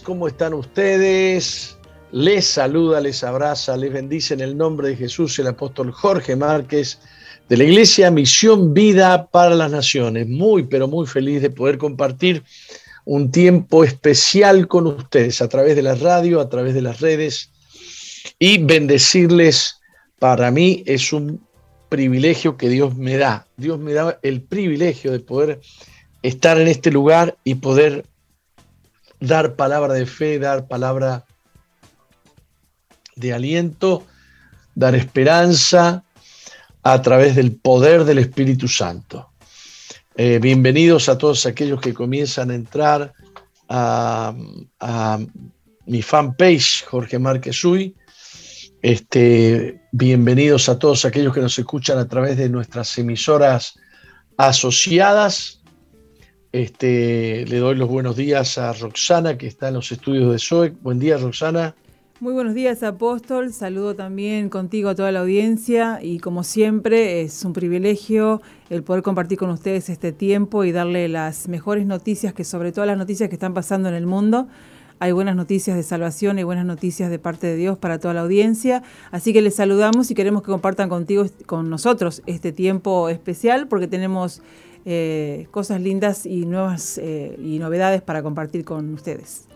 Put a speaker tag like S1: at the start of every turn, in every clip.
S1: ¿cómo están ustedes? Les saluda, les abraza, les bendice en el nombre de Jesús el apóstol Jorge Márquez de la Iglesia Misión Vida para las Naciones. Muy, pero muy feliz de poder compartir un tiempo especial con ustedes a través de la radio, a través de las redes y bendecirles. Para mí es un privilegio que Dios me da. Dios me da el privilegio de poder estar en este lugar y poder dar palabra de fe, dar palabra de aliento, dar esperanza a través del poder del Espíritu Santo. Eh, bienvenidos a todos aquellos que comienzan a entrar a, mi fanpage, Jorge Márquez Uy. Este, bienvenidos a todos aquellos que nos escuchan a través de nuestras emisoras asociadas este, le doy los buenos días a Roxana, que está en los estudios de SOE. Buen día, Roxana.
S2: Muy buenos días, Apóstol. Saludo también contigo a toda la audiencia y como siempre es un privilegio el poder compartir con ustedes este tiempo y darle las mejores noticias, que sobre todo las noticias que están pasando en el mundo. Hay buenas noticias de salvación y buenas noticias de parte de Dios para toda la audiencia. Así que les saludamos y queremos que compartan contigo, con nosotros este tiempo especial porque tenemos eh, cosas lindas y nuevas eh, y novedades para compartir con ustedes.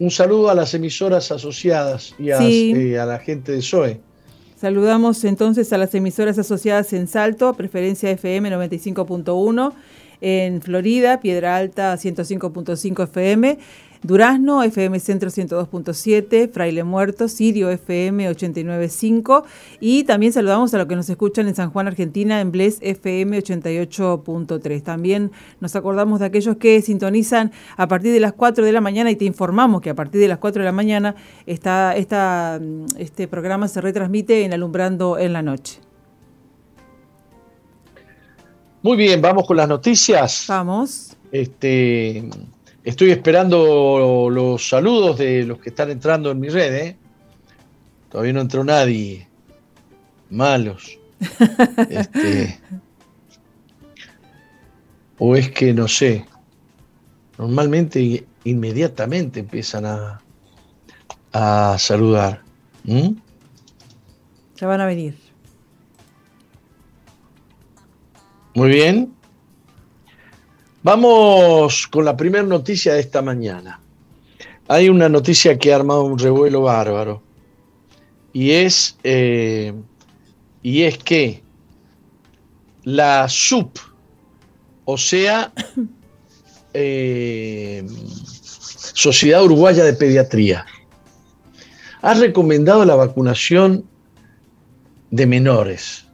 S1: Un saludo a las emisoras asociadas y a, eh, a la gente de SOE.
S2: Saludamos entonces a las emisoras asociadas en Salto, preferencia FM 95.1, en Florida, Piedra Alta 105.5 FM, Durazno, FM Centro 102.7, Fraile Muerto, Sirio FM 89.5 y también saludamos a los que nos escuchan en San Juan, Argentina, en Bles FM 88.3. También nos acordamos de aquellos que sintonizan a partir de las 4 de la mañana y te informamos que a partir de las 4 de la mañana está, este programa se retransmite en Alumbrando en la Noche.
S1: Muy bien, vamos con las noticias.
S2: Vamos.
S1: Este, Estoy esperando los saludos de los que están entrando en mi red. ¿eh? Todavía no entró nadie. Malos. Este, o es que no sé. Normalmente inmediatamente empiezan a, a saludar.
S2: Ya van a venir.
S1: Muy bien. Vamos con la primera noticia de esta mañana. Hay una noticia que ha armado un revuelo bárbaro. Y es, eh, y es que la SUP, o sea, eh, Sociedad Uruguaya de Pediatría, ha recomendado la vacunación de menores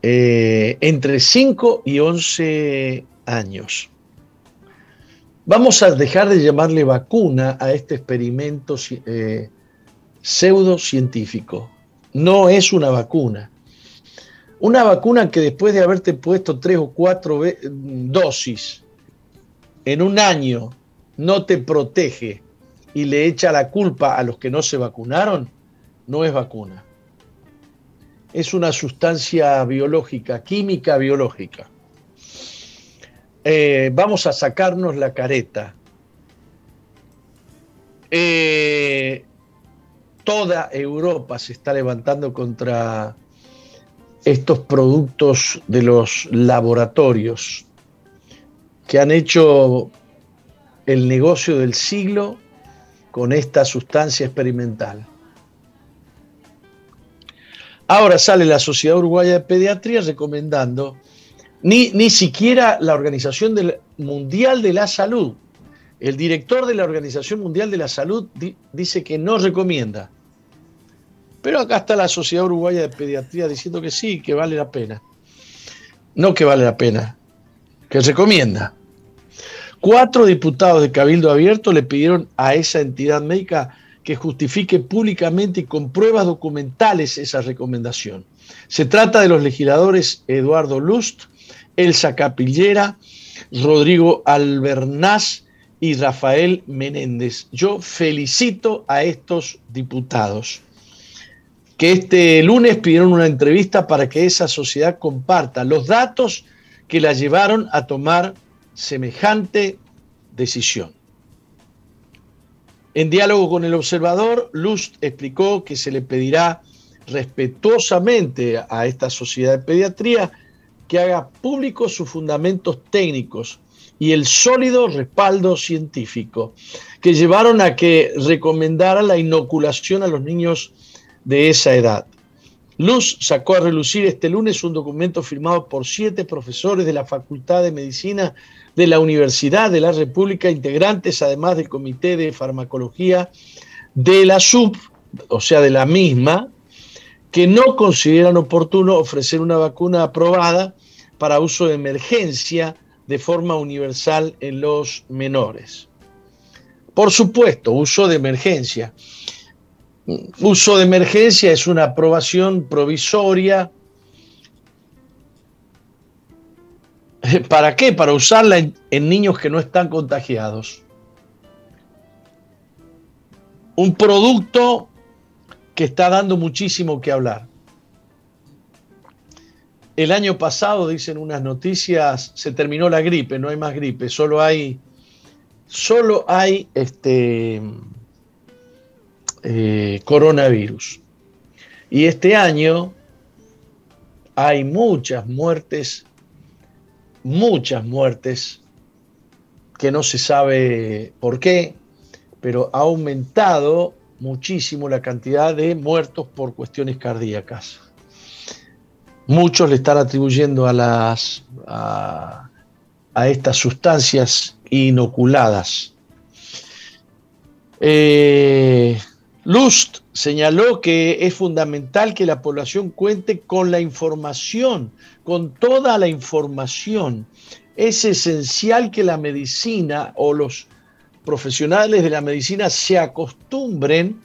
S1: eh, entre 5 y 11 años. Vamos a dejar de llamarle vacuna a este experimento eh, pseudocientífico. No es una vacuna. Una vacuna que después de haberte puesto tres o cuatro dosis en un año no te protege y le echa la culpa a los que no se vacunaron, no es vacuna. Es una sustancia biológica, química biológica. Eh, vamos a sacarnos la careta. Eh, toda Europa se está levantando contra estos productos de los laboratorios que han hecho el negocio del siglo con esta sustancia experimental. Ahora sale la Sociedad Uruguaya de Pediatría recomendando ni, siquiera la Organización Mundial de la Salud. El director de la Organización Mundial de la Salud dice que no recomienda. Pero acá está la Sociedad Uruguaya de Pediatría diciendo que sí, que vale la pena. No que vale la pena, que recomienda. Cuatro diputados de Cabildo Abierto le pidieron a esa entidad médica que justifique públicamente y con pruebas documentales esa recomendación. Se trata de los legisladores Eduardo Lust, Elsa Capillera, Rodrigo Albernaz y Rafael Menéndez. Yo felicito a estos diputados que este lunes pidieron una entrevista para que esa sociedad comparta los datos que la llevaron a tomar semejante decisión. En diálogo con el observador, Lust explicó que se le pedirá respetuosamente a esta sociedad de pediatría que haga públicos sus fundamentos técnicos y el sólido respaldo científico que llevaron a que recomendara la inoculación a los niños de esa edad. Luz sacó a relucir este lunes un documento firmado por siete profesores de la Facultad de Medicina de la Universidad de la República, integrantes además del Comité de Farmacología de la SUB, o sea, de la misma, que no consideran oportuno ofrecer una vacuna aprobada para uso de emergencia de forma universal en los menores. Por supuesto, uso de emergencia. Uso de emergencia es una aprobación provisoria. ¿Para qué? Para usarla en, niños que no están contagiados. Un producto que está dando muchísimo que hablar. El año pasado, dicen unas noticias, se terminó la gripe, no hay más gripe, solo hay, solo hay este, eh, coronavirus. Y este año hay muchas muertes, muchas muertes, que no se sabe por qué, pero ha aumentado muchísimo la cantidad de muertos por cuestiones cardíacas. Muchos le están atribuyendo a, las, a, estas sustancias inoculadas. Eh, Lust señaló que es fundamental que la población cuente con la información, con toda la información. Es esencial que la medicina o los profesionales de la medicina se acostumbren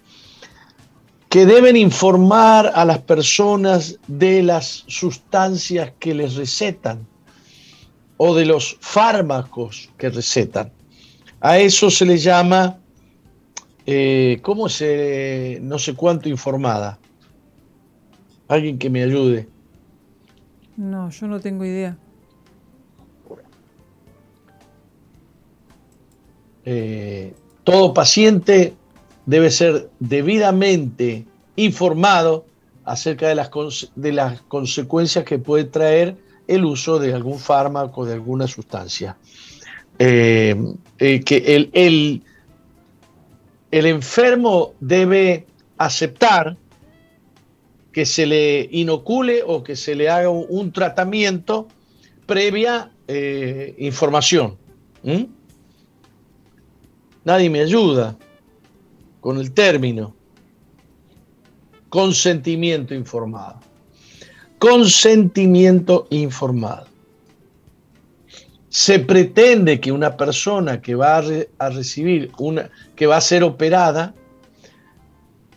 S1: que deben informar a las personas de las sustancias que les recetan o de los fármacos que recetan. A eso se le llama, eh, ¿cómo se, no sé cuánto informada? Alguien que me ayude.
S2: No, yo no tengo idea.
S1: Eh, todo paciente debe ser debidamente informado acerca de las, de las consecuencias que puede traer el uso de algún fármaco, de alguna sustancia. Eh, eh, que el, el, el, enfermo debe aceptar que se le inocule o que se le haga un, tratamiento previa eh, información. Nadie me ayuda con el término consentimiento informado. Consentimiento informado. Se pretende que una persona que va a, recibir una, que va a ser operada,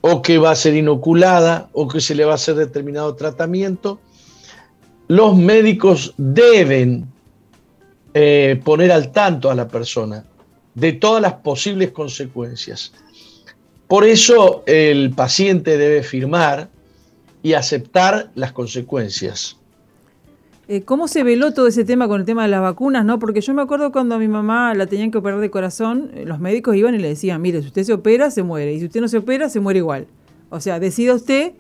S1: o que va a ser inoculada, o que se le va a hacer determinado tratamiento, los médicos deben eh, poner al tanto a la persona de todas las posibles consecuencias por eso el paciente debe firmar y aceptar las consecuencias.
S2: Eh, ¿Cómo se veló todo ese tema con el tema de las vacunas? no Porque yo me acuerdo cuando a mi mamá la tenían que operar de corazón, eh, los médicos iban y le decían, mire, si usted se opera, se muere, y si usted no se opera, se muere igual. O sea, decida usted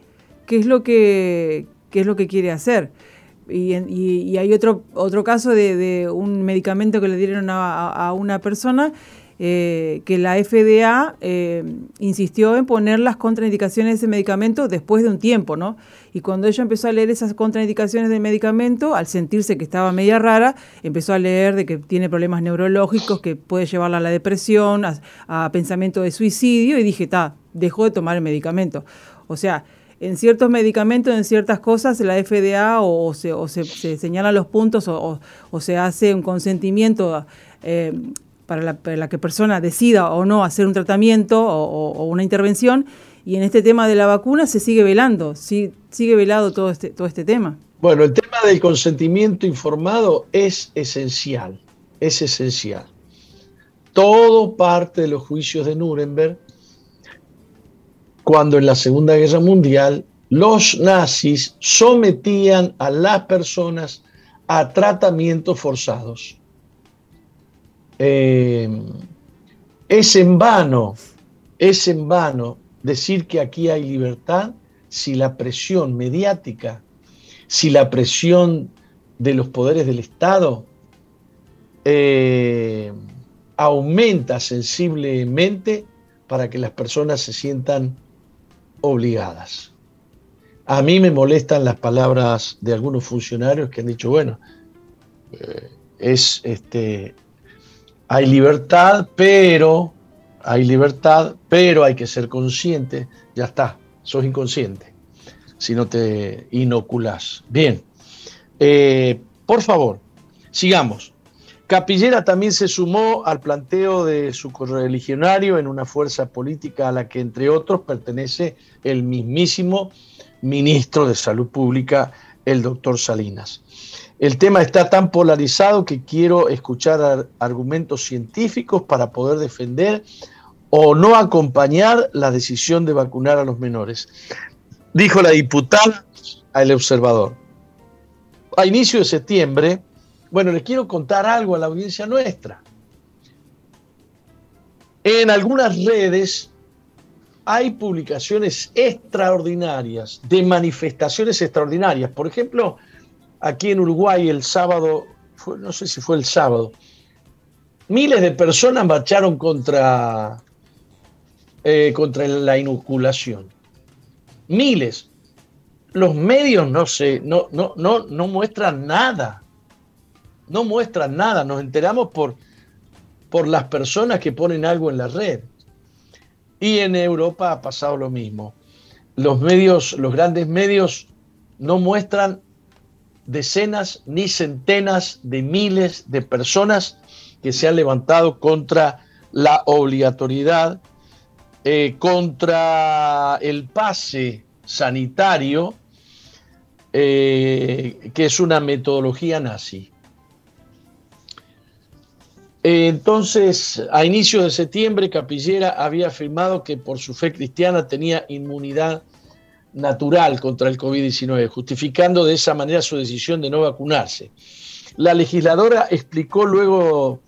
S2: qué es lo que, es lo que quiere hacer. Y, hay otro, otro caso de, un medicamento que le dieron a una persona eh, que la FDA eh, insistió en poner las contraindicaciones de ese medicamento después de un tiempo, ¿no? Y cuando ella empezó a leer esas contraindicaciones del medicamento, al sentirse que estaba media rara, empezó a leer de que tiene problemas neurológicos, que puede llevarla a la depresión, a, pensamiento de suicidio, y dije, ta, dejó de tomar el medicamento. O sea, en ciertos medicamentos, en ciertas cosas, la FDA o, se, o se, señalan los puntos o, se hace un consentimiento eh, para la, que la persona decida o no hacer un tratamiento o, una intervención. Y en este tema de la vacuna se sigue velando, sigue velado todo este, todo este tema.
S1: Bueno, el tema del consentimiento informado es esencial, es esencial. Todo parte de los juicios de Nuremberg, cuando en la Segunda Guerra Mundial los nazis sometían a las personas a tratamientos forzados. Eh, es en vano es en vano decir que aquí hay libertad si la presión mediática, si la presión de los poderes del Estado eh, aumenta sensiblemente para que las personas se sientan obligadas. A mí me molestan las palabras de algunos funcionarios que han dicho, bueno, eh, es este, hay libertad, pero hay libertad, pero hay que ser consciente. Ya está, sos inconsciente si no te inoculas. Bien, eh, por favor, sigamos. Capillera también se sumó al planteo de su correligionario en una fuerza política a la que, entre otros, pertenece el mismísimo ministro de Salud Pública, el doctor Salinas. El tema está tan polarizado que quiero escuchar argumentos científicos para poder defender o no acompañar la decisión de vacunar a los menores. Dijo la diputada al observador. A inicio de septiembre, bueno, les quiero contar algo a la audiencia nuestra. En algunas redes hay publicaciones extraordinarias, de manifestaciones extraordinarias. Por ejemplo, aquí en Uruguay el sábado, no sé si fue el sábado, miles de personas marcharon contra, eh, contra la inoculación. Miles. Los medios no, se, no, no, no, no muestran nada no muestran nada, nos enteramos por, por las personas que ponen algo en la red. Y en Europa ha pasado lo mismo. Los medios, los grandes medios, no muestran decenas ni centenas de miles de personas que se han levantado contra la obligatoriedad, eh, contra el pase sanitario, eh, que es una metodología nazi. Entonces, a inicios de septiembre, Capillera había afirmado que por su fe cristiana tenía inmunidad natural contra el COVID-19, justificando de esa manera su decisión de no vacunarse. La legisladora explicó luego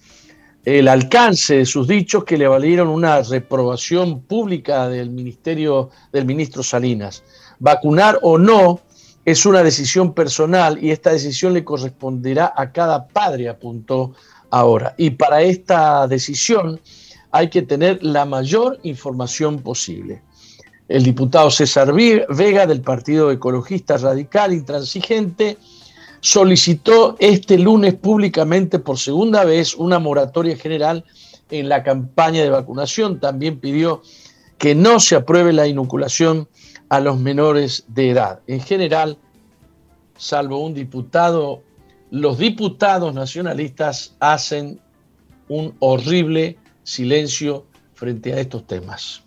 S1: el alcance de sus dichos que le valieron una reprobación pública del ministerio del ministro Salinas. Vacunar o no es una decisión personal y esta decisión le corresponderá a cada padre, apuntó ahora. Y para esta decisión hay que tener la mayor información posible. El diputado César Vega del Partido Ecologista Radical Intransigente solicitó este lunes públicamente por segunda vez una moratoria general en la campaña de vacunación. También pidió que no se apruebe la inoculación a los menores de edad. En general, salvo un diputado los diputados nacionalistas hacen un horrible silencio frente a estos temas.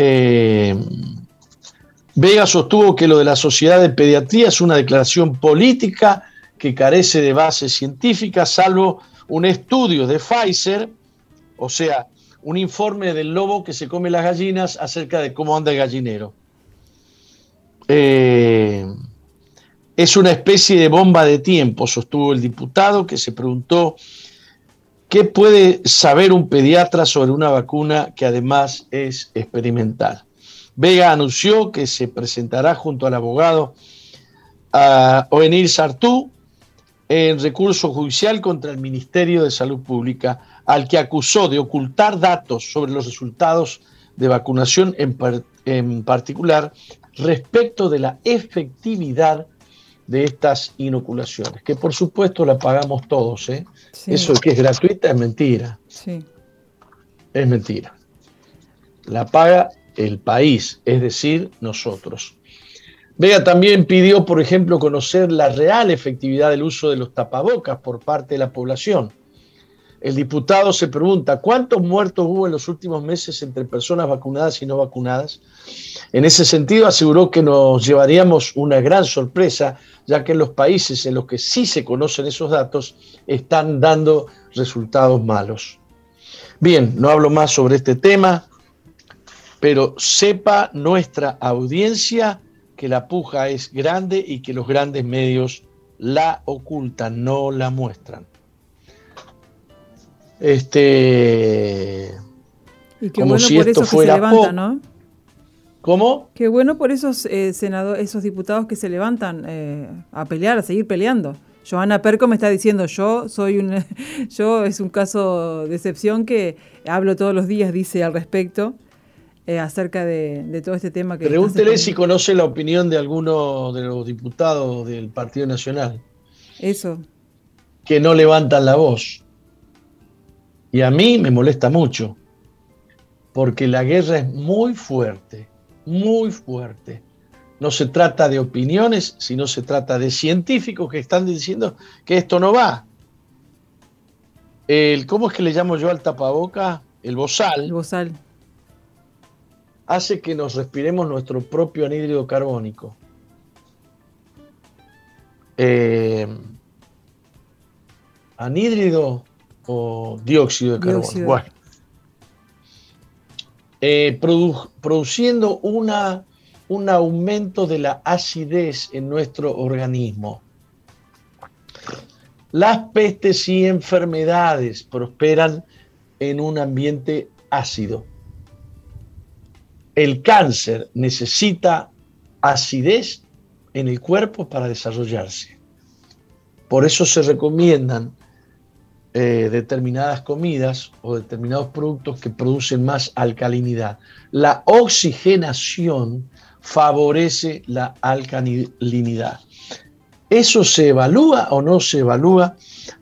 S1: Eh, Vega sostuvo que lo de la Sociedad de Pediatría es una declaración política que carece de base científica, salvo un estudio de Pfizer, o sea, un informe del lobo que se come las gallinas acerca de cómo anda el gallinero. Eh, es una especie de bomba de tiempo, sostuvo el diputado, que se preguntó qué puede saber un pediatra sobre una vacuna que además es experimental. Vega anunció que se presentará junto al abogado a Oenir Sartú en recurso judicial contra el Ministerio de Salud Pública, al que acusó de ocultar datos sobre los resultados de vacunación en, en particular respecto de la efectividad de estas inoculaciones, que por supuesto la pagamos todos. ¿eh? Eso que es gratuita es mentira. Sí. Es mentira. La paga el país, es decir, nosotros. Vega también pidió, por ejemplo, conocer la real efectividad del uso de los tapabocas por parte de la población. El diputado se pregunta, ¿cuántos muertos hubo en los últimos meses entre personas vacunadas y no vacunadas? En ese sentido, aseguró que nos llevaríamos una gran sorpresa, ya que en los países en los que sí se conocen esos datos están dando resultados malos. Bien, no hablo más sobre este tema, pero sepa nuestra audiencia que la puja es grande y que los grandes medios la ocultan, no la muestran. Este.
S2: Y qué bueno por eso que se levantan, ¿no?
S1: ¿Cómo?
S2: Qué bueno por esos eh, senadores, esos diputados que se levantan eh, a pelear, a seguir peleando. Joana Perco me está diciendo, yo soy un, yo es un caso de excepción que hablo todos los días, dice al respecto, eh, acerca de, todo este tema que...
S1: Pregúntele si conoce la opinión de alguno de los diputados del Partido Nacional.
S2: Eso.
S1: Que no levantan la voz. Y a mí me molesta mucho, porque la guerra es muy fuerte, muy fuerte. No se trata de opiniones, sino se trata de científicos que están diciendo que esto no va. El, ¿Cómo es que le llamo yo al tapaboca? El bozal.
S2: El bozal.
S1: Hace que nos respiremos nuestro propio anhídrido carbónico. Eh, anhídrido o dióxido de carbono. Bueno. Eh, produciendo una un aumento de la acidez en nuestro organismo. Las pestes y enfermedades prosperan en un ambiente ácido. El cáncer necesita acidez en el cuerpo para desarrollarse. Por eso se recomiendan eh, determinadas comidas o determinados productos que producen más alcalinidad. La oxigenación favorece la alcalinidad. ¿Eso se evalúa o no se evalúa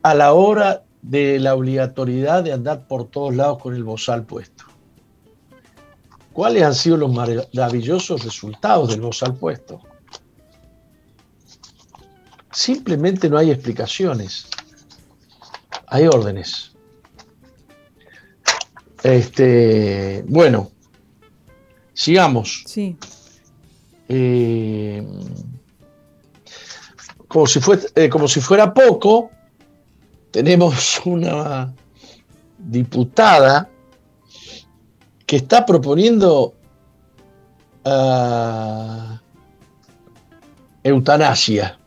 S1: a la hora de la obligatoriedad de andar por todos lados con el bozal puesto? ¿Cuáles han sido los maravillosos resultados del bozal puesto? Simplemente no hay explicaciones, hay órdenes. Este, bueno, sigamos.
S2: Sí.
S1: Eh, como, si eh, como si fuera poco, tenemos una diputada que está proponiendo ah, eutanasia.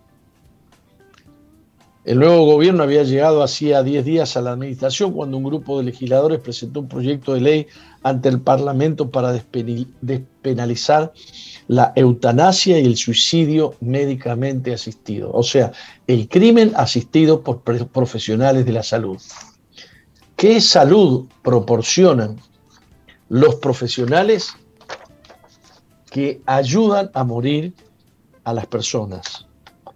S1: El nuevo gobierno había llegado hacía 10 días a la administración cuando un grupo de legisladores presentó un proyecto de ley ante el Parlamento para despenalizar la eutanasia y el suicidio médicamente asistido, o sea, el crimen asistido por profesionales de la salud. ¿Qué salud proporcionan los profesionales que ayudan a morir a las personas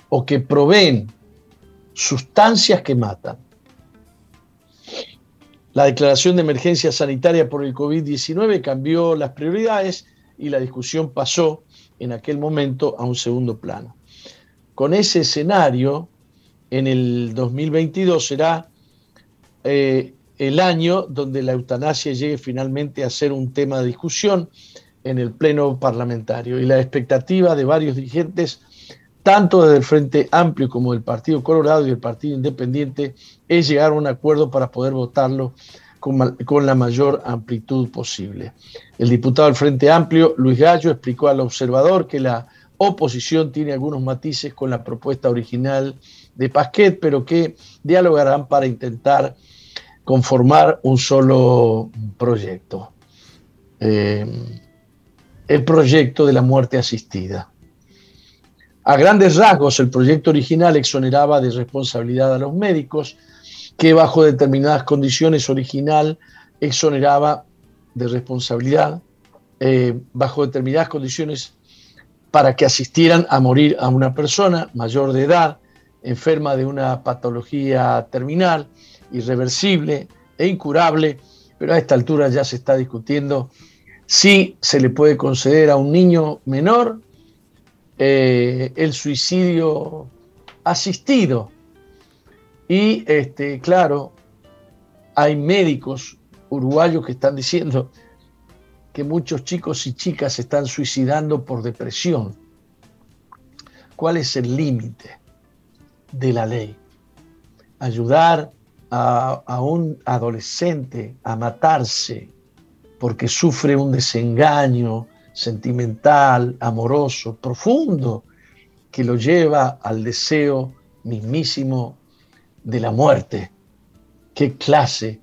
S1: o que proveen sustancias que matan? La declaración de emergencia sanitaria por el COVID-19 cambió las prioridades y la discusión pasó en aquel momento a un segundo plano. Con ese escenario, en el 2022 será eh, el año donde la eutanasia llegue finalmente a ser un tema de discusión en el Pleno Parlamentario. Y la expectativa de varios dirigentes, tanto desde el Frente Amplio como del Partido Colorado y el Partido Independiente, es llegar a un acuerdo para poder votarlo con, la mayor amplitud posible. El diputado del Frente Amplio, Luis Gallo, explicó al observador que la oposición tiene algunos matices con la propuesta original de Pasquet, pero que dialogarán para intentar conformar un solo proyecto. Eh, el proyecto de la muerte asistida. A grandes rasgos, el proyecto original exoneraba de responsabilidad a los médicos, que bajo determinadas condiciones original exoneraba de responsabilidad, eh, bajo determinadas condiciones para que asistieran a morir a una persona mayor de edad, enferma de una patología terminal, irreversible e incurable, pero a esta altura ya se está discutiendo si se le puede conceder a un niño menor eh, el suicidio asistido, y este, claro, hay médicos uruguayos que están diciendo que muchos chicos y chicas se están suicidando por depresión. ¿Cuál es el límite de la ley? Ayudar a, a, un adolescente a matarse porque sufre un desengaño sentimental, amoroso, profundo, que lo lleva al deseo mismísimo de la muerte. ¿Qué clase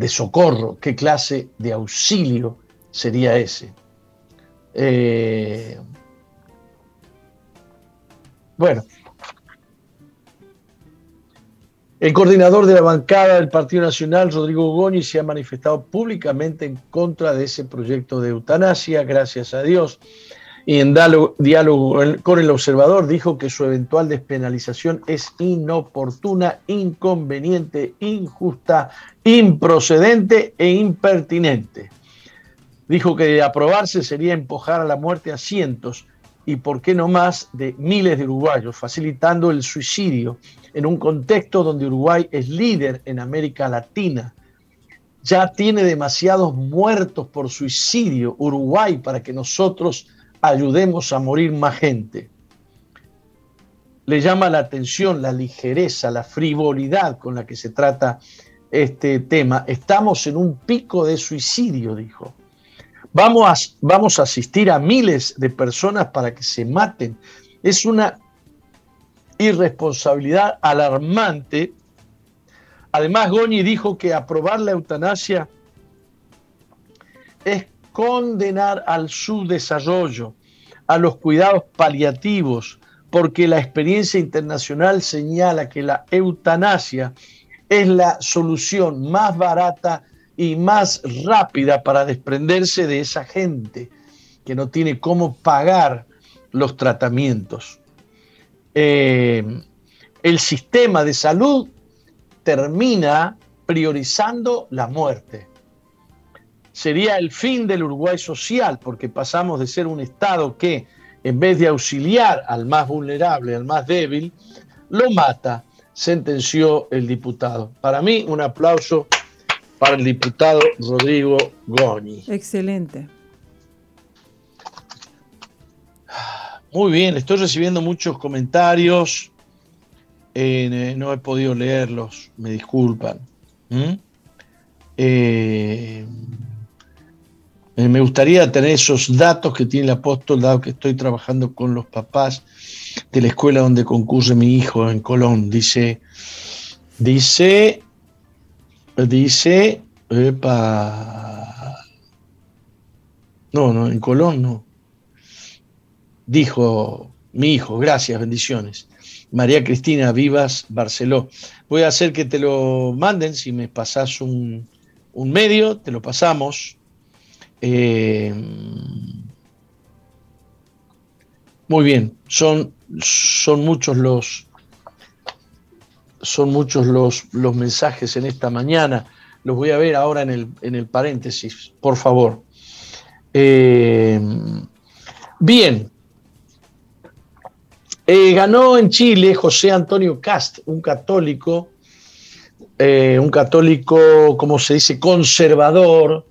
S1: de socorro, qué clase de auxilio sería ese. Eh, bueno, el coordinador de la bancada del Partido Nacional, Rodrigo Goñi, se ha manifestado públicamente en contra de ese proyecto de eutanasia, gracias a Dios y en diálogo con el observador dijo que su eventual despenalización es inoportuna, inconveniente, injusta, improcedente e impertinente. Dijo que aprobarse sería empujar a la muerte a cientos y, por qué no más, de miles de uruguayos, facilitando el suicidio en un contexto donde Uruguay es líder en América Latina. Ya tiene demasiados muertos por suicidio Uruguay para que nosotros ayudemos a morir más gente. Le llama la atención la ligereza, la frivolidad con la que se trata este tema. Estamos en un pico de suicidio, dijo. Vamos a, vamos a asistir a miles de personas para que se maten. Es una irresponsabilidad alarmante. Además, Goñi dijo que aprobar la eutanasia es condenar al subdesarrollo, a los cuidados paliativos, porque la experiencia internacional señala que la eutanasia es la solución más barata y más rápida para desprenderse de esa gente que no tiene cómo pagar los tratamientos. Eh, el sistema de salud termina priorizando la muerte sería el fin del Uruguay social, porque pasamos de ser un Estado que, en vez de auxiliar al más vulnerable, al más débil, lo mata, sentenció el diputado. Para mí, un aplauso para el diputado Rodrigo Goñi.
S2: Excelente.
S1: Muy bien, estoy recibiendo muchos comentarios. Eh, no he podido leerlos, me disculpan. ¿Mm? Eh, me gustaría tener esos datos que tiene el apóstol, dado que estoy trabajando con los papás de la escuela donde concurre mi hijo en Colón. Dice, dice, dice, epa, no, no, en Colón no. Dijo mi hijo, gracias, bendiciones. María Cristina Vivas Barceló. Voy a hacer que te lo manden, si me pasas un, un medio, te lo pasamos eh, muy bien, son, son muchos los son muchos los, los, mensajes en esta mañana. Los voy a ver ahora en el, en el paréntesis, por favor. Eh, bien. Eh, ganó en Chile José Antonio Cast, un católico, un católico, como se dice, conservador,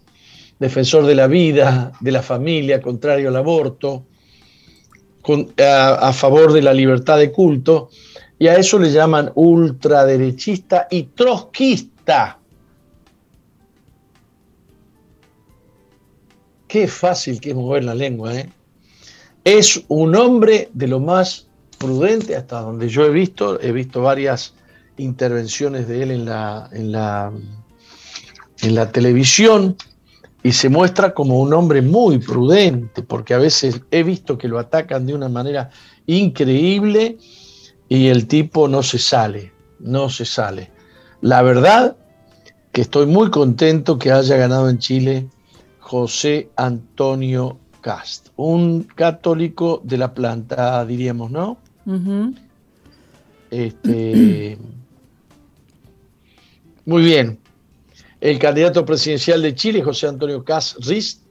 S1: defensor de la vida, de la familia, contrario al aborto, a, favor de la libertad de culto, y a eso le llaman ultraderechista y trotskista. Qué fácil que es mover la lengua, ¿eh? Es un hombre de lo más prudente hasta donde yo he visto, he visto varias intervenciones de él en la, en la, en la televisión, y se muestra como un hombre muy prudente, porque a veces he visto que lo atacan de una manera increíble y el tipo no se sale, no se sale. La verdad que estoy muy contento que haya ganado en Chile José Antonio Cast, un católico de la planta, diríamos, ¿no? Este, muy bien el candidato presidencial de Chile, José Antonio Cas Riz,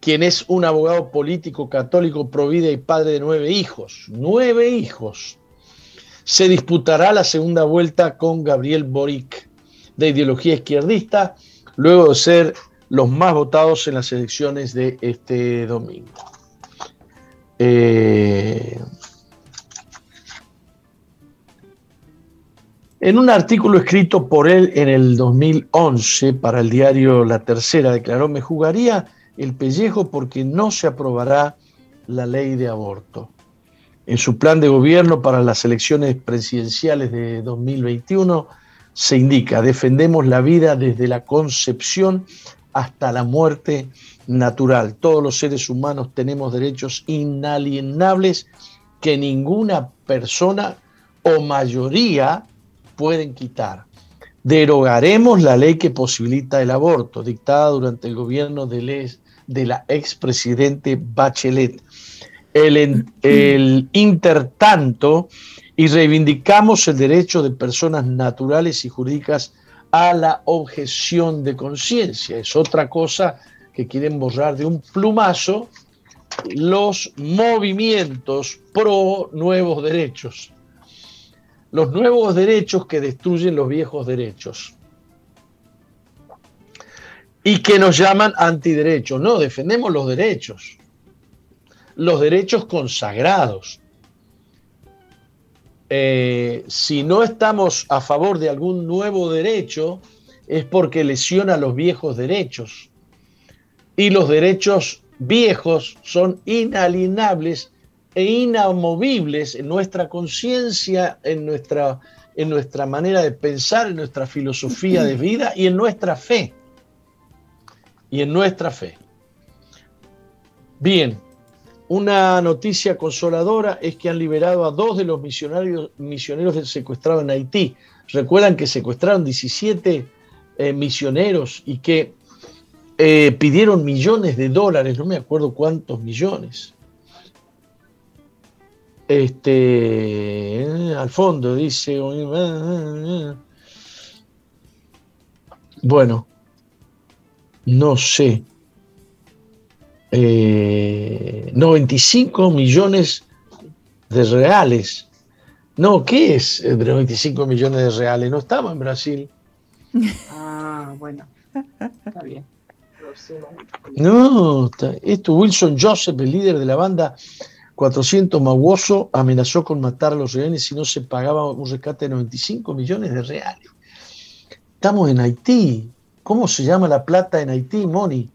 S1: quien es un abogado político católico provida y padre de nueve hijos. Nueve hijos. Se disputará la segunda vuelta con Gabriel Boric, de ideología izquierdista, luego de ser los más votados en las elecciones de este domingo. Eh, En un artículo escrito por él en el 2011 para el diario La Tercera, declaró, me jugaría el pellejo porque no se aprobará la ley de aborto. En su plan de gobierno para las elecciones presidenciales de 2021, se indica, defendemos la vida desde la concepción hasta la muerte natural. Todos los seres humanos tenemos derechos inalienables que ninguna persona o mayoría pueden quitar. Derogaremos la ley que posibilita el aborto, dictada durante el gobierno de, de la expresidente Bachelet. El, el intertanto, y reivindicamos el derecho de personas naturales y jurídicas a la objeción de conciencia. Es otra cosa que quieren borrar de un plumazo los movimientos pro nuevos derechos. Los nuevos derechos que destruyen los viejos derechos. Y que nos llaman antiderechos. No, defendemos los derechos. Los derechos consagrados. Eh, si no estamos a favor de algún nuevo derecho, es porque lesiona los viejos derechos. Y los derechos viejos son inalienables e inamovibles en nuestra conciencia, en nuestra, en nuestra manera de pensar, en nuestra filosofía de vida y en nuestra fe. Y en nuestra fe. Bien, una noticia consoladora es que han liberado a dos de los misionarios, misioneros secuestrados en Haití. Recuerdan que secuestraron 17 eh, misioneros y que eh, pidieron millones de dólares, no me acuerdo cuántos millones. Este, eh, al fondo dice, bueno, no sé. 95 eh, millones de reales. No, ¿qué es 95 millones de reales? No estaba en Brasil.
S3: Ah, bueno. Está bien.
S1: No, esto Wilson Joseph, el líder de la banda 400 Maguoso, amenazó con matar a los rehenes si no se pagaba un rescate de 95 millones de reales. Estamos en Haití. ¿Cómo se llama la plata en Haití, Moni?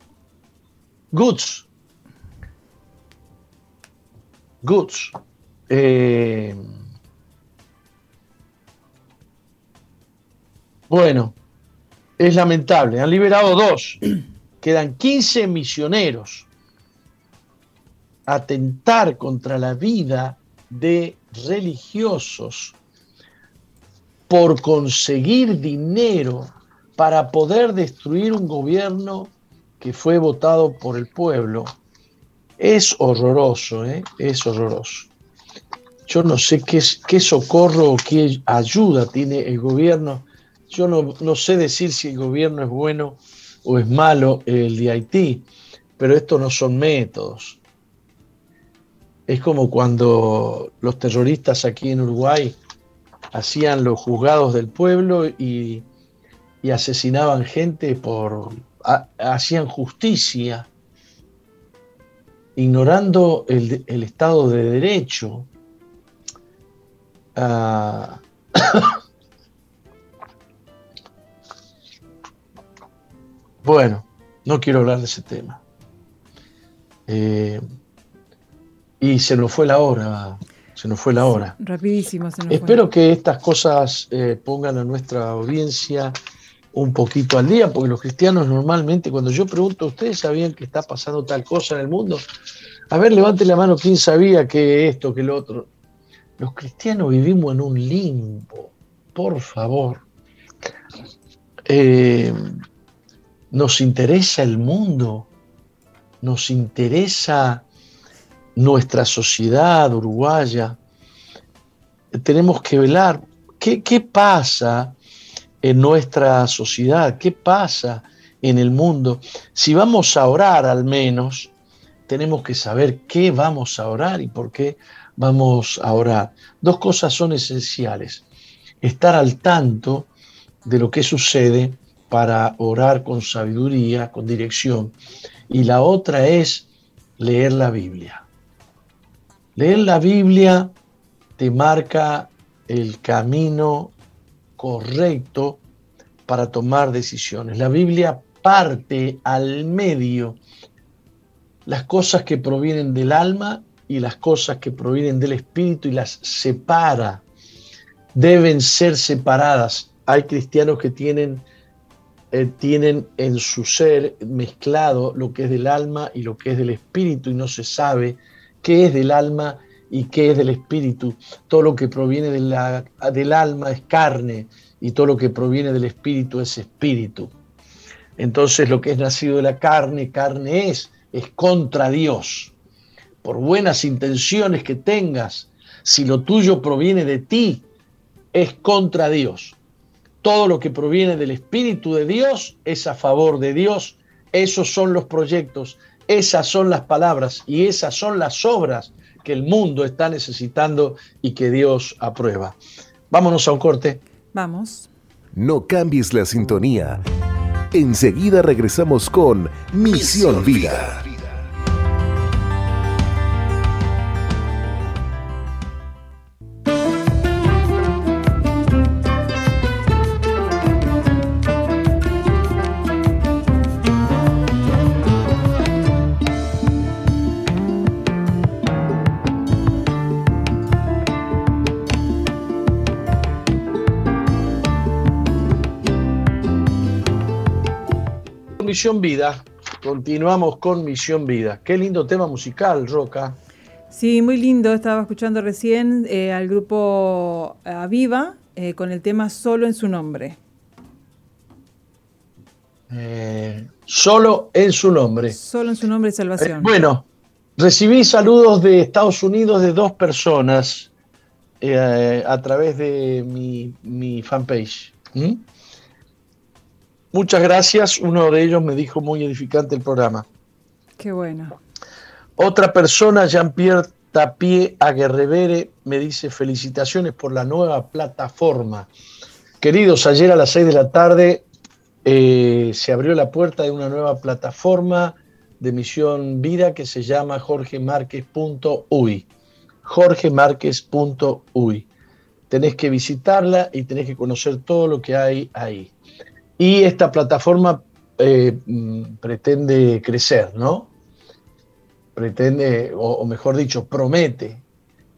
S1: Goods. Goods. Eh, bueno, es lamentable. Han liberado dos. Quedan 15 misioneros. Atentar contra la vida de religiosos por conseguir dinero para poder destruir un gobierno que fue votado por el pueblo es horroroso, ¿eh? es horroroso. Yo no sé qué, qué, socorro o qué ayuda tiene el gobierno. Yo no, no, sé decir si el gobierno es bueno o es malo el de Haití, pero estos no son métodos. Es como cuando los terroristas aquí en Uruguay hacían los juzgados del pueblo y, asesinaban gente por... hacían justicia ignorando el, Estado de Derecho. Ah, bueno, no quiero hablar de ese tema. Eh, y se nos fue la hora, se nos fue la hora.
S2: rapidísimo. Se
S1: nos Espero que estas cosas eh, pongan a nuestra audiencia un poquito al día, porque los cristianos normalmente, cuando yo pregunto, ¿ustedes sabían que está pasando tal cosa en el mundo? A ver, levante la mano, ¿quién sabía que esto, que lo otro? Los cristianos vivimos en un limbo, por favor. Eh, nos interesa el mundo, nos interesa nuestra sociedad uruguaya. Tenemos que velar qué, qué pasa en nuestra sociedad, qué pasa en el mundo. Si vamos a orar al menos, tenemos que saber qué vamos a orar y por qué vamos a orar. Dos cosas son esenciales. Estar al tanto de lo que sucede para orar con sabiduría, con dirección. Y la otra es leer la Biblia. Leer la Biblia te marca el camino correcto para tomar decisiones. La Biblia parte al medio las cosas que provienen del alma y las cosas que provienen del espíritu y las separa. Deben ser separadas. hay cristianos que tienen, eh, tienen en su ser mezclado lo que es del alma y lo que es del espíritu y no se sabe qué es del alma y qué es del espíritu. Todo lo que proviene del alma es carne y todo lo que proviene del espíritu es espíritu. Entonces lo que es nacido de la carne, carne es, es contra Dios. Por buenas intenciones que tengas, si lo tuyo proviene de ti, es contra Dios. Todo lo que proviene del Espíritu de Dios es a favor de Dios. Esos son los proyectos, esas son las palabras y esas son las obras que el mundo está necesitando y que Dios aprueba. Vámonos a un corte.
S2: Vamos.
S4: No cambies la sintonía. Enseguida regresamos con Misión Vida.
S1: Misión Vida, continuamos con Misión Vida. Qué lindo tema musical, Roca.
S2: Sí, muy lindo. Estaba escuchando recién eh, al grupo Aviva eh, con el tema Solo en su nombre.
S1: Eh, solo en su nombre.
S2: Solo en su nombre y salvación.
S1: bueno, recibí saludos de Estados Unidos de dos personas a través de mi, fanpage. Muchas gracias. Uno de ellos me dijo muy edificante el programa.
S2: Qué bueno.
S1: Otra persona, Jean-Pierre Tapie Aguerrevere, me dice felicitaciones por la nueva plataforma. Queridos, ayer a las 6 de la tarde eh, se abrió la puerta de una nueva plataforma de Misión Vida que se llama jorgemarquez.uy. jorgemarquez.uy. Tenés que visitarla y tenés que conocer todo lo que hay ahí. Y esta plataforma eh, mm, pretende crecer, ¿no? Pretende, o, mejor dicho, promete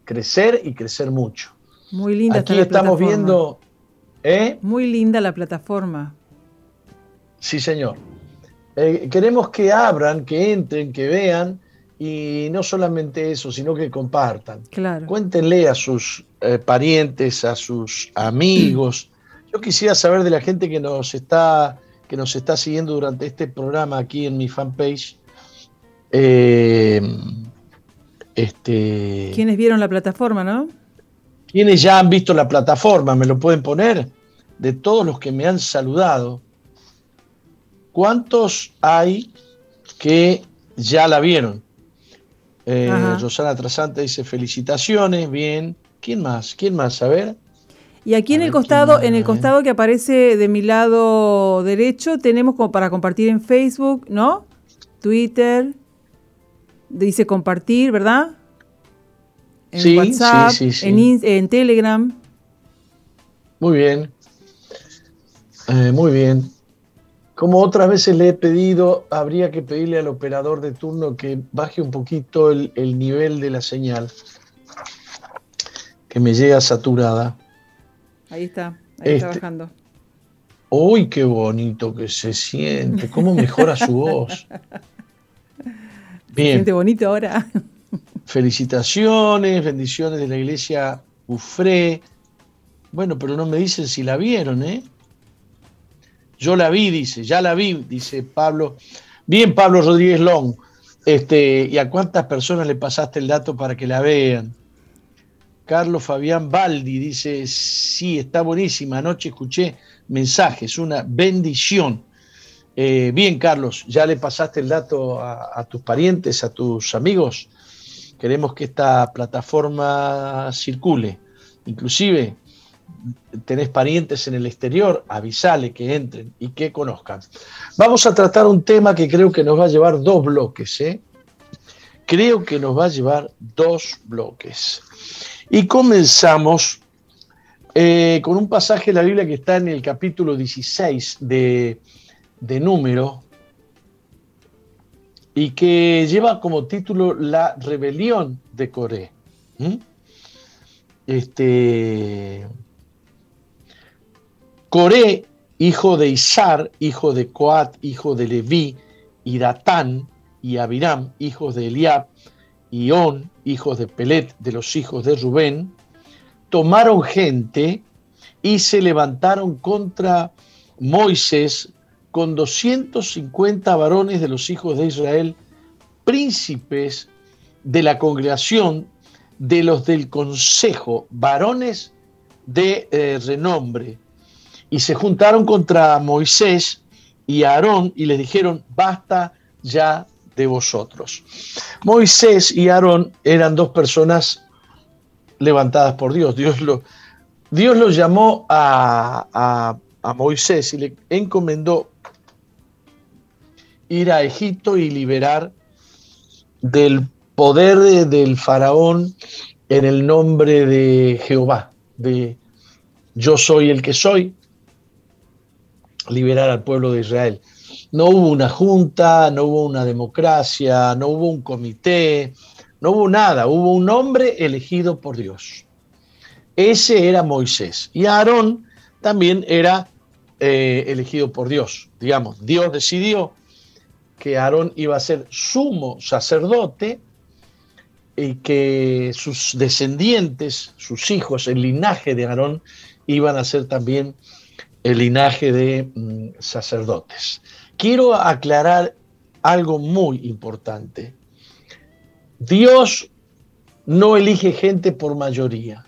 S1: crecer y crecer mucho.
S2: Muy linda.
S1: Aquí estamos viendo... ¿eh?
S2: Muy linda la plataforma.
S1: Sí, señor. Eh, queremos que abran, que entren, que vean y no solamente eso, sino que compartan.
S2: Claro.
S1: Cuéntenle a sus parientes, a sus amigos, yo quisiera saber de la gente que nos está, que nos está siguiendo durante este programa aquí en mi fanpage. Eh, este,
S2: ¿Quiénes vieron la plataforma, no?
S1: ¿Quiénes ya han visto la plataforma? ¿Me lo pueden poner? De todos los que me han saludado, ¿cuántos hay que ya la vieron? Eh, Rosana Trasante dice felicitaciones, bien. ¿Quién más? ¿Quién más? A ver.
S2: Y aquí en el costado, en el costado que aparece de mi lado derecho, tenemos como para compartir en Facebook, ¿no? Twitter, dice compartir, ¿verdad? En
S1: sí,
S2: WhatsApp,
S1: sí, sí,
S2: En, en, Telegram.
S1: Muy bien. Eh, muy bien. Como otras veces le he pedido, habría que pedirle al operador de turno que baje un poquito el, el nivel de la señal, que me llega saturada.
S2: Ahí está, ahí está este, bajando.
S1: Uy, qué bonito que se siente, cómo mejora su voz.
S2: Bien. Se siente bonito ahora.
S1: Felicitaciones, bendiciones de la iglesia Ufré. Bueno, pero no me dicen si la vieron, ¿eh? Yo la vi, dice, ya la vi, dice Pablo. Bien, Pablo Rodríguez Long. Este, ¿Y a cuántas personas le pasaste el dato para que la vean? Carlos Fabián Baldi dice, sí, está buenísima, anoche escuché mensajes, una bendición. Eh, bien, Carlos, ya le pasaste el dato a, tus parientes, a tus amigos. Queremos que esta plataforma circule. Inclusive, tenés parientes en el exterior, avisale que entren y que conozcan. Vamos a tratar un tema que creo que nos va a llevar dos bloques. ¿eh? Creo que nos va a llevar dos bloques. Y comenzamos eh, con un pasaje de la Biblia que está en el capítulo 16 de, Número y que lleva como título La rebelión de Coré. Este, Coré, hijo de Isar, hijo de Coat, hijo de Leví, y Datán y Abiram, hijos de Eliab, y On, hijos de Pelet, de los hijos de Rubén, tomaron gente y se levantaron contra Moisés con 250 varones de los hijos de Israel, príncipes de la congregación, de los del consejo, varones de eh, renombre. Y se juntaron contra Moisés y Aarón y les dijeron, basta ya vosotros. Moisés y Aarón eran dos personas levantadas por Dios. Dios lo, Dios lo llamó a, a Moisés y le encomendó ir a Egipto y liberar del poder del faraón en el nombre de Jehová, de yo soy el que soy, liberar al pueblo de Israel. No hubo una junta, no hubo una democracia, no hubo un comité, no hubo nada, hubo un hombre elegido por Dios. Ese era Moisés. Y Aarón también era eh, elegido por Dios. Digamos, Dios decidió que Aarón iba a ser sumo sacerdote y que sus descendientes, sus hijos, el linaje de Aarón, iban a ser también el linaje de mm, sacerdotes. Quiero aclarar algo muy importante. Dios no elige gente por mayoría.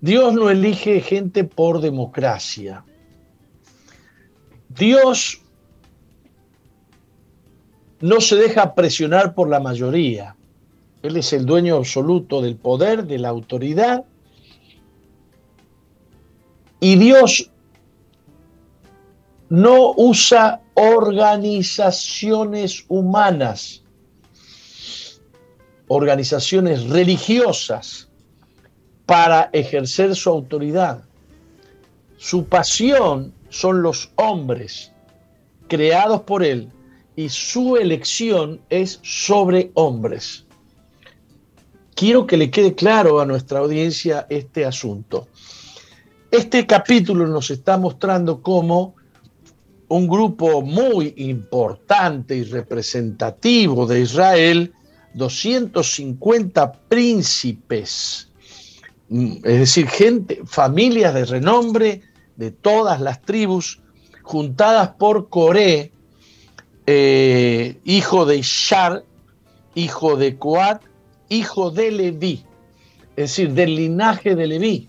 S1: Dios no elige gente por democracia. Dios no se deja presionar por la mayoría. Él es el dueño absoluto del poder, de la autoridad. Y Dios no usa organizaciones humanas, organizaciones religiosas para ejercer su autoridad. Su pasión son los hombres creados por Él y su elección es sobre hombres. Quiero que le quede claro a nuestra audiencia este asunto. Este capítulo nos está mostrando cómo un grupo muy importante y representativo de Israel, 250 príncipes, Mm, es decir, gente, familias de renombre de todas las tribus, juntadas por Coré, eh, hijo de Ishar, hijo de Coat, hijo de Leví, es decir, del linaje de Leví.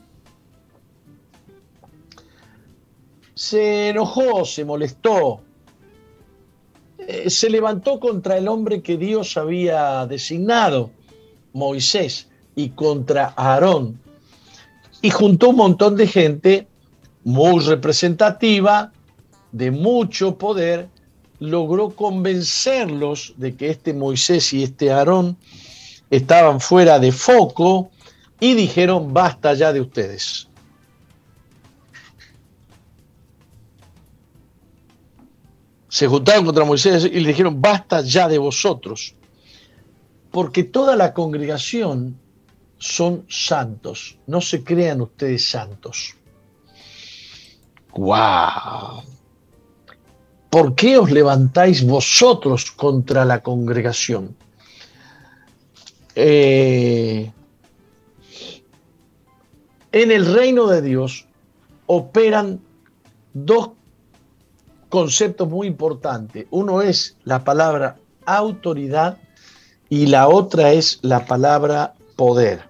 S1: Se enojó, se molestó, eh, se levantó contra el hombre que Dios había designado, Moisés, y contra Aarón, y juntó un montón de gente muy representativa, de mucho poder, logró convencerlos de que este Moisés y este Aarón estaban fuera de foco y dijeron, basta ya de ustedes. Se juntaron contra Moisés y le dijeron, basta ya de vosotros, porque toda la congregación son santos. No se crean ustedes santos. ¡Guau! ¿Por qué os levantáis vosotros contra la congregación? Eh, en el reino de Dios operan dos conceptos muy importantes. Uno es la palabra autoridad y la otra es la palabra poder.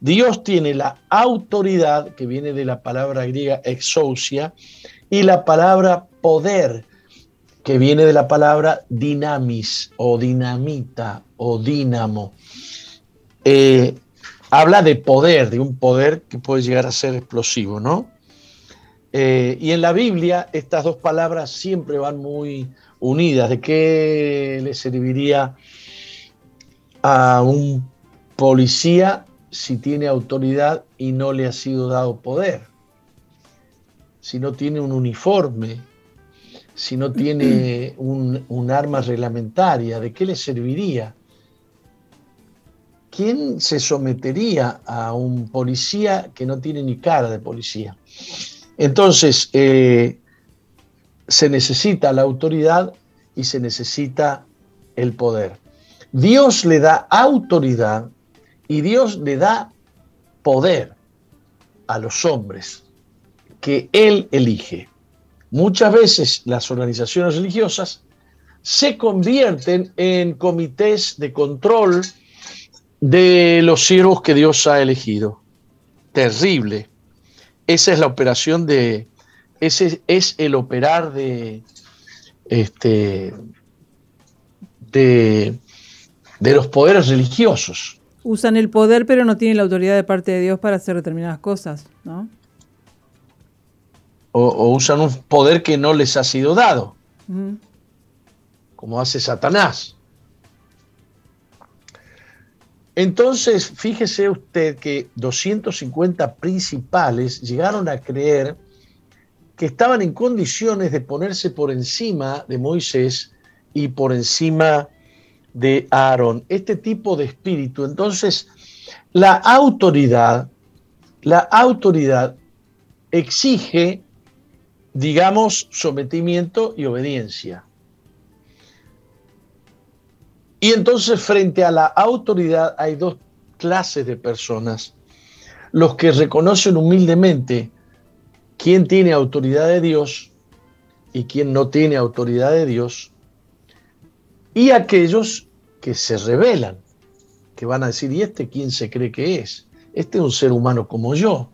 S1: Dios tiene la autoridad, que viene de la palabra griega exousia, y la palabra poder, que viene de la palabra dinamis o dinamita o dínamo. Eh, habla de poder, de un poder que puede llegar a ser explosivo, ¿no? Eh, y en la Biblia estas dos palabras siempre van muy unidas. ¿De qué le serviría a un policía si tiene autoridad y no le ha sido dado poder, si no tiene un uniforme, si no tiene un, arma reglamentaria, ¿de qué le serviría? ¿quién se sometería a un policía que no tiene ni cara de policía? Entonces, eh, se necesita la autoridad y se necesita el poder. Dios le da autoridad y Dios le da poder a los hombres que Él elige. Muchas veces las organizaciones religiosas se convierten en comités de control de los siervos que Dios ha elegido. Terrible. Esa es la operación de, ese es el operar de, este, de, de los poderes religiosos.
S2: Usan el poder, pero no tienen la autoridad de parte de Dios para hacer determinadas cosas, ¿no?
S1: O, usan un poder que no les ha sido dado, como hace Satanás. Entonces, fíjese usted que 250 principales llegaron a creer que estaban en condiciones de ponerse por encima de Moisés y por encima de Aarón. Este tipo de espíritu. Entonces, la autoridad, la autoridad exige digamos, sometimiento y obediencia. Y entonces frente a la autoridad hay dos clases de personas. Los que reconocen humildemente quién tiene autoridad de Dios y quién no tiene autoridad de Dios. Y aquellos que se rebelan, que van a decir, ¿y este quién se cree que es? Este es un ser humano como yo.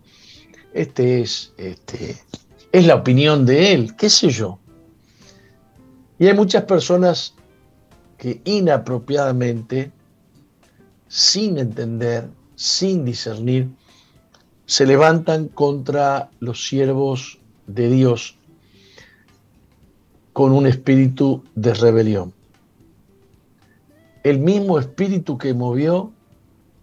S1: Este es este, es la opinión de él, qué sé yo. Y hay muchas personas que inapropiadamente, sin entender, sin discernir, se levantan contra los siervos de Dios con un espíritu de rebelión. El mismo espíritu que movió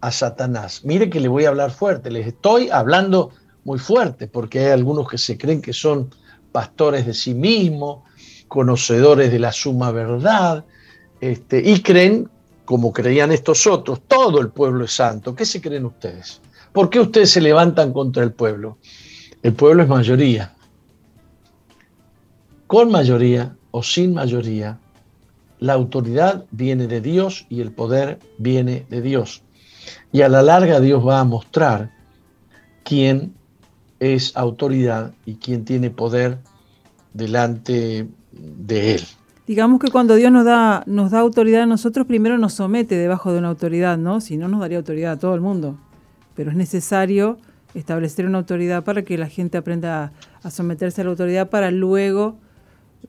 S1: a Satanás. Mire que le voy a hablar fuerte, les estoy hablando muy fuerte, porque hay algunos que se creen que son pastores de sí mismos, conocedores de la suma verdad, este, y creen, como creían estos otros, todo el pueblo es santo. ¿Qué se creen ustedes? ¿Por qué ustedes se levantan contra el pueblo? El pueblo es mayoría. Con mayoría o sin mayoría, la autoridad viene de Dios y el poder viene de Dios. Y a la larga Dios va a mostrar quién es autoridad y quien tiene poder delante de él.
S2: Digamos que cuando Dios nos da, nos da autoridad a nosotros, primero nos somete debajo de una autoridad, ¿no? Si no, nos daría autoridad a todo el mundo. Pero es necesario establecer una autoridad para que la gente aprenda a, someterse a la autoridad para luego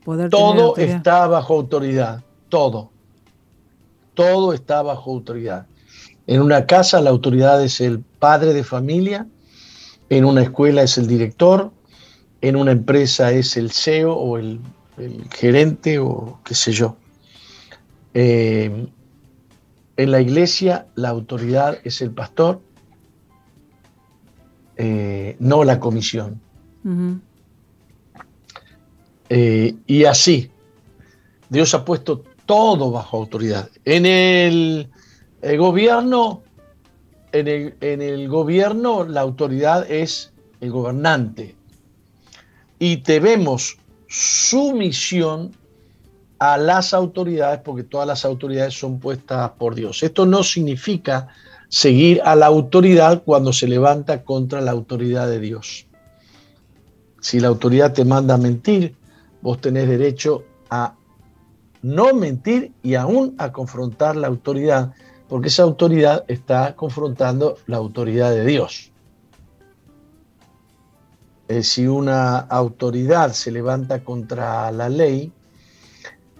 S2: poder...
S1: Todo está bajo autoridad, todo. Todo está bajo autoridad. En una casa la autoridad es el padre de familia, en una escuela es el director, en una empresa es el CEO o el, gerente o qué sé yo. Eh, en la iglesia la autoridad es el pastor, eh, no la comisión. Eh, y así, Dios ha puesto todo bajo autoridad. En el gobierno en el, gobierno la autoridad es el gobernante y debemos sumisión a las autoridades porque todas las autoridades son puestas por Dios. Esto no significa seguir a la autoridad cuando se levanta contra la autoridad de Dios. Si la autoridad te manda a mentir, vos tenés derecho a no mentir y aún a confrontar la autoridad porque esa autoridad está confrontando la autoridad de Dios. Eh, si una autoridad se levanta contra la ley,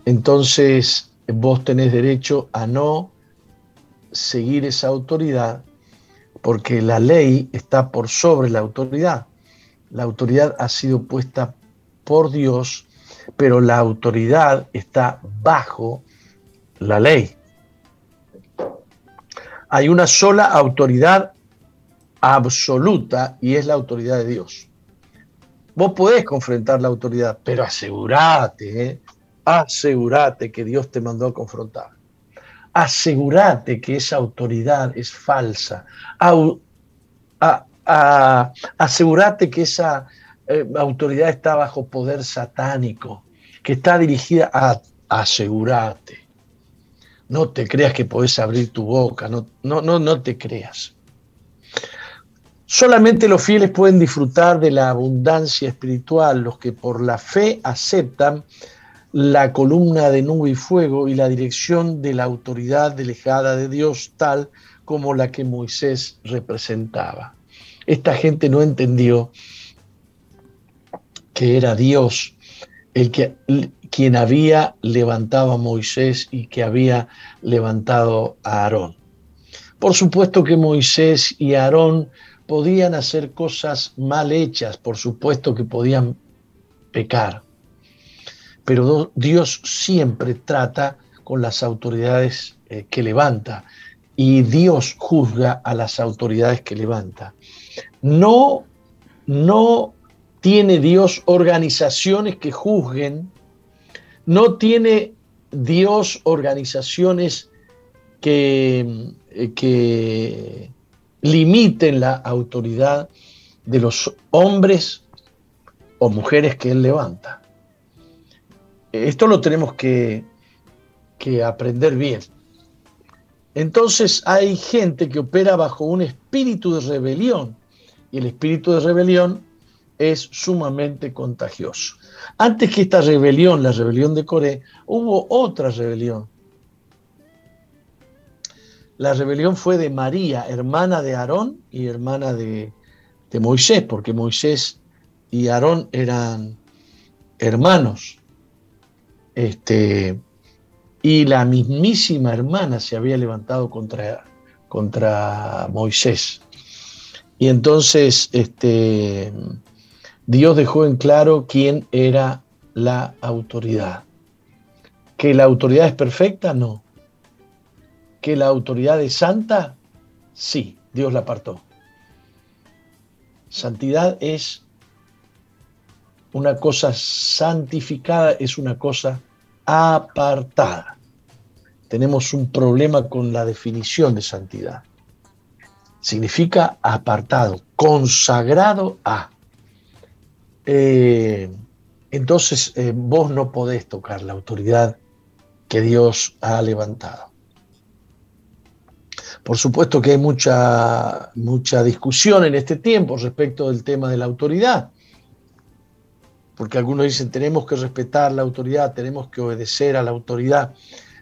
S1: entonces vos tenés derecho a no seguir esa autoridad porque la ley está por sobre la autoridad. La autoridad ha sido puesta por Dios, pero la autoridad está bajo la ley hay una sola autoridad absoluta y es la autoridad de Dios. Vos podés confrontar la autoridad, pero asegúrate, ¿eh? asegúrate que Dios te mandó a confrontar. asegúrate que esa autoridad es falsa. asegúrate que esa eh, autoridad está bajo poder satánico, que está dirigida a asegúrate. No te creas que podés abrir tu boca, no, no, no, no te creas. Solamente los fieles pueden disfrutar de la abundancia espiritual, los que por la fe aceptan la columna de nube y fuego y la dirección de la autoridad delegada de Dios tal como la que Moisés representaba. Esta gente no entendió que era Dios el que, quien había levantado a Moisés y que había levantado a Aarón. Por supuesto que Moisés y Aarón podían hacer cosas mal hechas, por supuesto que podían pecar, pero Dios siempre trata con las autoridades eh, que levanta y Dios juzga a las autoridades que levanta. No, no tiene Dios organizaciones que juzguen, no tiene Dios organizaciones que, eh, que limiten la autoridad de los hombres o mujeres que Él levanta. Esto lo tenemos que, que aprender bien. Entonces hay gente que opera bajo un espíritu de rebelión y el espíritu de rebelión es sumamente contagioso. Antes que esta rebelión, la rebelión de Coré, hubo otra rebelión la rebelión fue de María, hermana de Aarón y hermana de, Moisés, porque Moisés y Aarón eran hermanos. Este, y la mismísima hermana se había levantado contra, contra Moisés. Y entonces este, Dios dejó en claro quién era la autoridad. ¿Que la autoridad es perfecta? No que la autoridad es santa? Sí, Dios la apartó. Santidad es una cosa santificada, es una cosa apartada. Tenemos un problema con la definición de santidad. Significa apartado, consagrado a. Eh, entonces eh, vos no podés tocar la autoridad que Dios ha levantado. Por supuesto que hay mucha, mucha discusión en este tiempo respecto del tema de la autoridad, porque algunos dicen tenemos que respetar la autoridad, tenemos que obedecer a la autoridad,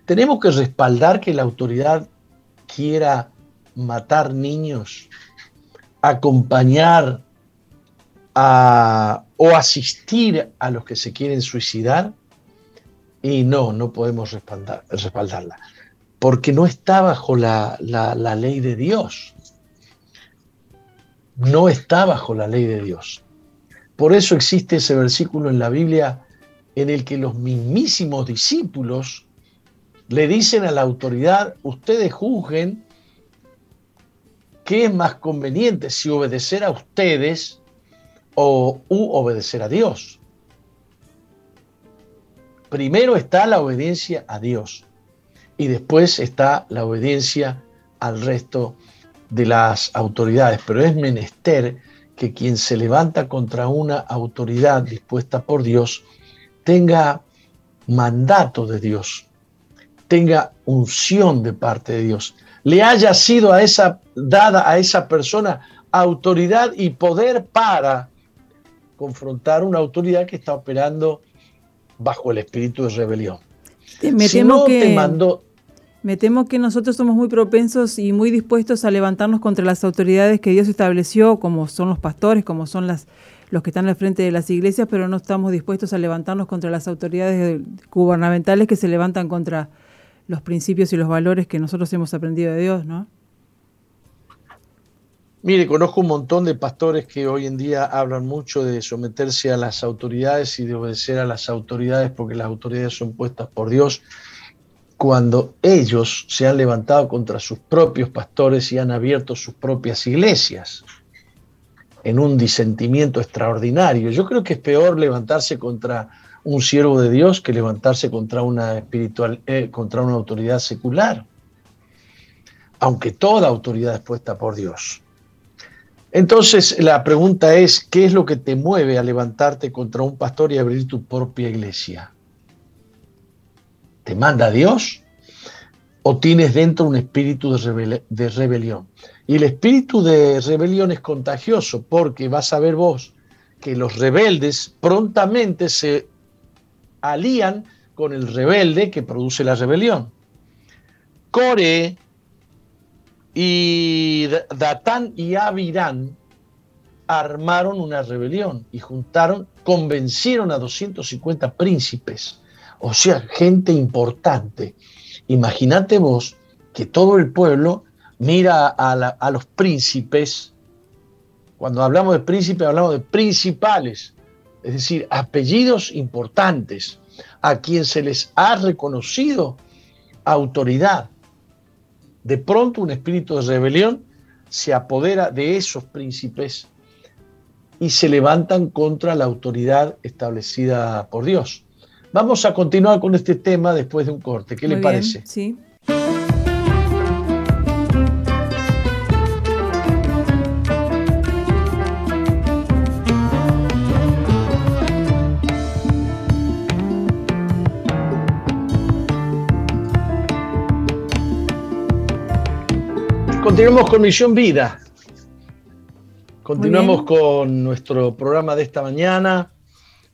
S1: tenemos que respaldar que la autoridad quiera matar niños, acompañar o asistir a los que se quieren suicidar. Y no, no podemos respaldarla porque no está bajo la, ley de Dios. No está bajo la ley de Dios. Por eso existe ese versículo en la Biblia en el que los mismísimos discípulos le dicen a la autoridad, ustedes juzguen qué es más conveniente, si obedecer a ustedes o obedecer a Dios. Primero está la obediencia a Dios y después está la obediencia al resto de las autoridades. Pero es menester que quien se levanta contra una autoridad dispuesta por Dios tenga mandato de Dios, tenga unción de parte de Dios, le haya sido a esa, dada a esa persona autoridad y poder para confrontar una autoridad que está operando bajo el espíritu de rebelión.
S2: si no te mandó, me temo que nosotros somos muy propensos y muy dispuestos a levantarnos contra las autoridades que Dios estableció, como son los pastores, como son las, los que están al frente de las iglesias, pero no estamos dispuestos a levantarnos contra las autoridades gubernamentales que se levantan contra los principios y los valores que nosotros hemos aprendido de Dios, ¿no?
S1: Mire, conozco un montón de pastores que hoy en día hablan mucho de someterse a las autoridades y de obedecer a las autoridades porque las autoridades son puestas por Dios cuando ellos se han levantado contra sus propios pastores y han abierto sus propias iglesias en un disentimiento extraordinario. Yo creo que es peor levantarse contra un siervo de Dios que levantarse contra una espiritual, eh, contra una autoridad secular. aunque toda autoridad es puesta por Dios. Entonces la pregunta es, ¿qué es lo que te mueve a levantarte contra un pastor y abrir tu propia iglesia? ¿Te manda Dios? ¿O tienes dentro un espíritu de, rebelión? Y el espíritu de rebelión es contagioso porque vas a ver vos que los rebeldes prontamente se alían con el rebelde que produce la rebelión. Core y Datán y Avirán armaron una rebelión y juntaron, convencieron a 250 príncipes, o sea, gente importante. Imagínate vos que todo el pueblo mira a, a los príncipes, cuando hablamos de príncipes hablamos de principales, es decir, apellidos importantes, a quien se les ha reconocido autoridad de pronto un espíritu de rebelión se apodera de esos príncipes y se levantan contra la autoridad establecida por Dios. Vamos a continuar con este tema después de un corte. ¿Qué le parece?
S2: Sí.
S1: Continuamos con Misión Vida. Continuamos con nuestro programa de esta mañana.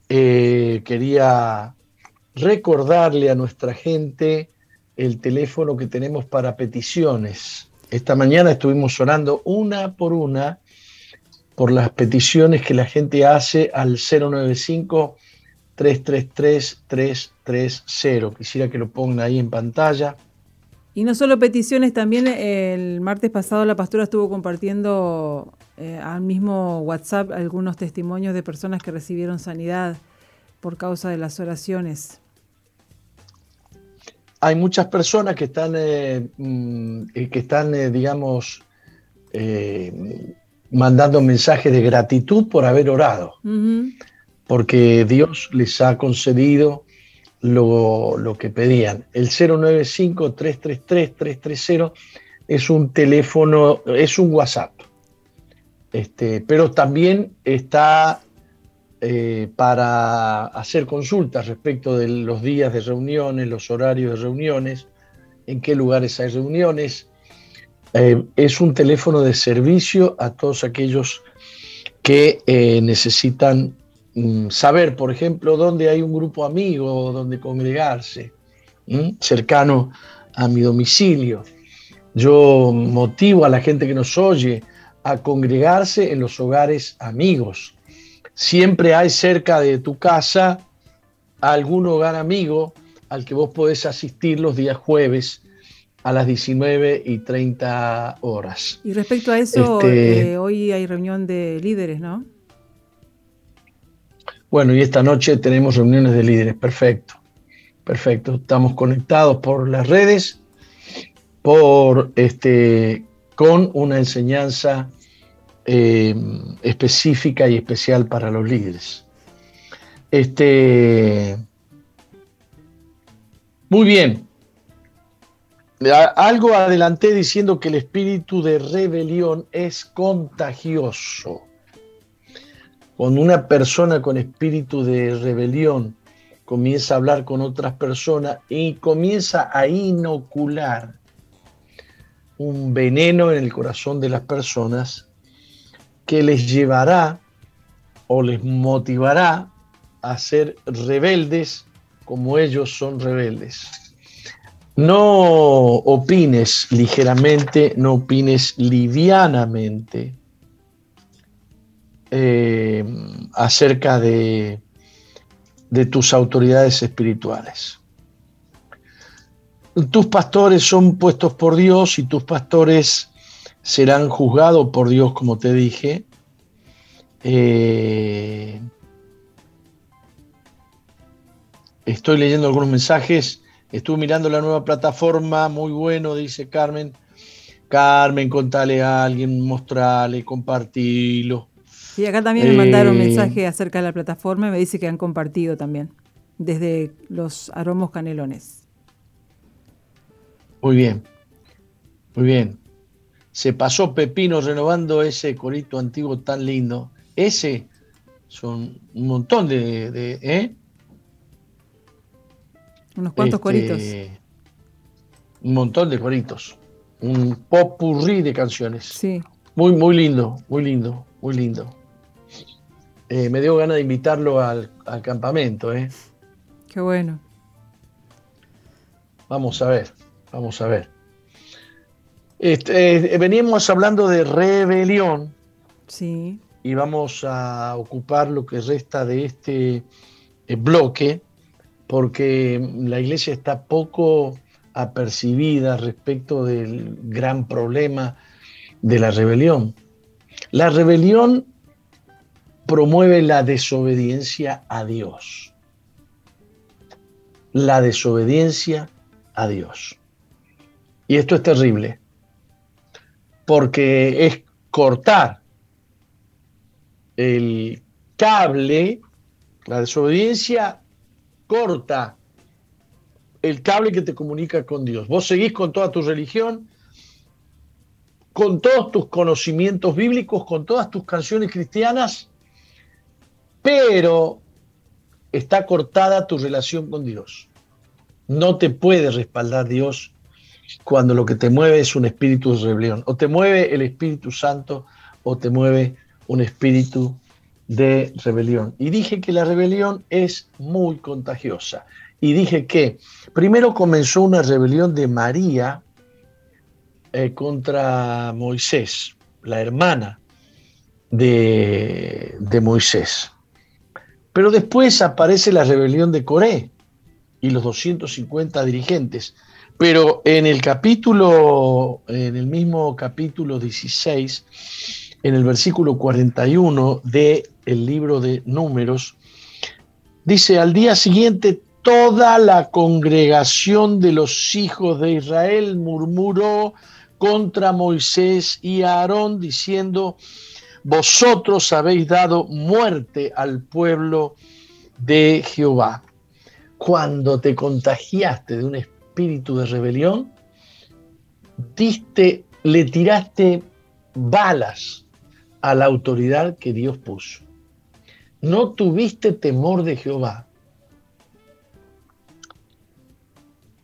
S1: Eh, quería recordarle a nuestra gente el teléfono que tenemos para peticiones. Esta mañana estuvimos orando una por una por las peticiones que la gente hace al 095 333 330. Quisiera que lo pongan ahí en pantalla.
S2: Y no solo peticiones, también el martes pasado la pastora estuvo compartiendo eh, al mismo WhatsApp algunos testimonios de personas que recibieron sanidad por causa de las oraciones.
S1: Hay muchas personas que están, eh, mm, eh, que están digamos, mandando mensajes de gratitud por haber orado, porque Dios les ha concedido lo, que pedían. El 095-333-330 es un teléfono, es un WhatsApp, este, pero también está eh, para hacer consultas respecto de los días de reuniones, los horarios de reuniones, en qué lugares hay reuniones. Eh, es un teléfono de servicio a todos aquellos que eh, necesitan Mm, saber, por ejemplo, dónde hay un grupo amigo donde congregarse, cercano a mi domicilio. Yo motivo a la gente que nos oye a congregarse en los hogares amigos. Siempre hay cerca de tu casa algún hogar amigo al que vos podés asistir los días jueves a las 19 y 30 horas.
S2: Y respecto a eso, este, eh, hoy hay reunión de líderes, ¿no?
S1: Bueno, y esta noche tenemos reuniones de líderes. Perfecto. Perfecto. Estamos conectados por las redes, por este, con una enseñanza eh, específica y especial para los líderes. Este, muy bien. Algo adelanté diciendo que el espíritu de rebelión es contagioso. Cuando una persona con espíritu de rebelión comienza a hablar con otras personas y comienza a inocular un veneno en el corazón de las personas que les llevará o les motivará a ser rebeldes como ellos son rebeldes. No opines ligeramente, no opines livianamente eh, acerca de, de tus autoridades espirituales. Tus pastores son puestos por Dios y tus pastores serán juzgados por Dios, como te dije. Eh, estoy leyendo algunos mensajes. Estuve mirando la nueva plataforma, muy bueno, dice Carmen. Carmen, contale a alguien, mostrale, compartilo.
S2: Y acá también me mandaron un eh, mensaje acerca de la plataforma y me dice que han compartido también, desde los aromos canelones.
S1: Muy bien. Muy bien. Se pasó Pepino renovando ese corito antiguo tan lindo. Ese son un montón de. ¿eh?
S2: Unos cuantos
S1: Este,
S2: coritos.
S1: Un montón de coritos. Un popurrí de canciones.
S2: Sí.
S1: Muy, muy lindo, muy lindo, muy lindo. Eh, me dio ganas de invitarlo al, al campamento, ¿eh?
S2: Qué bueno.
S1: Vamos a ver, vamos a ver. Este, eh, veníamos hablando de rebelión
S2: Sí.
S1: y vamos a ocupar lo que resta de este eh, bloque porque la iglesia está poco apercibida respecto del gran problema de la rebelión. La rebelión promueve la desobediencia a Dios. La desobediencia a Dios. Y esto es terrible, porque es cortar el cable, la desobediencia corta el cable que te comunica con Dios. Vos seguís con toda tu religión, con todos tus conocimientos bíblicos, con todas tus canciones cristianas, pero está cortada tu relación con Dios. No te puede respaldar Dios cuando lo que te mueve es un espíritu de rebelión. O te mueve el Espíritu Santo o te mueve un espíritu de rebelión. Y dije que la rebelión es muy contagiosa. Y dije que primero comenzó una rebelión de María eh, contra Moisés, la hermana de, de Moisés. Pero después aparece la rebelión de Coré y los 250 dirigentes. Pero en el capítulo, en el mismo capítulo 16, en el versículo 41 del el libro de Números, dice, al día siguiente toda la congregación de los hijos de Israel murmuró contra Moisés y Aarón, diciendo, vosotros habéis dado muerte al pueblo de Jehová. Cuando te contagiaste de un espíritu de rebelión, diste, le tiraste balas a la autoridad que Dios puso. No tuviste temor de Jehová.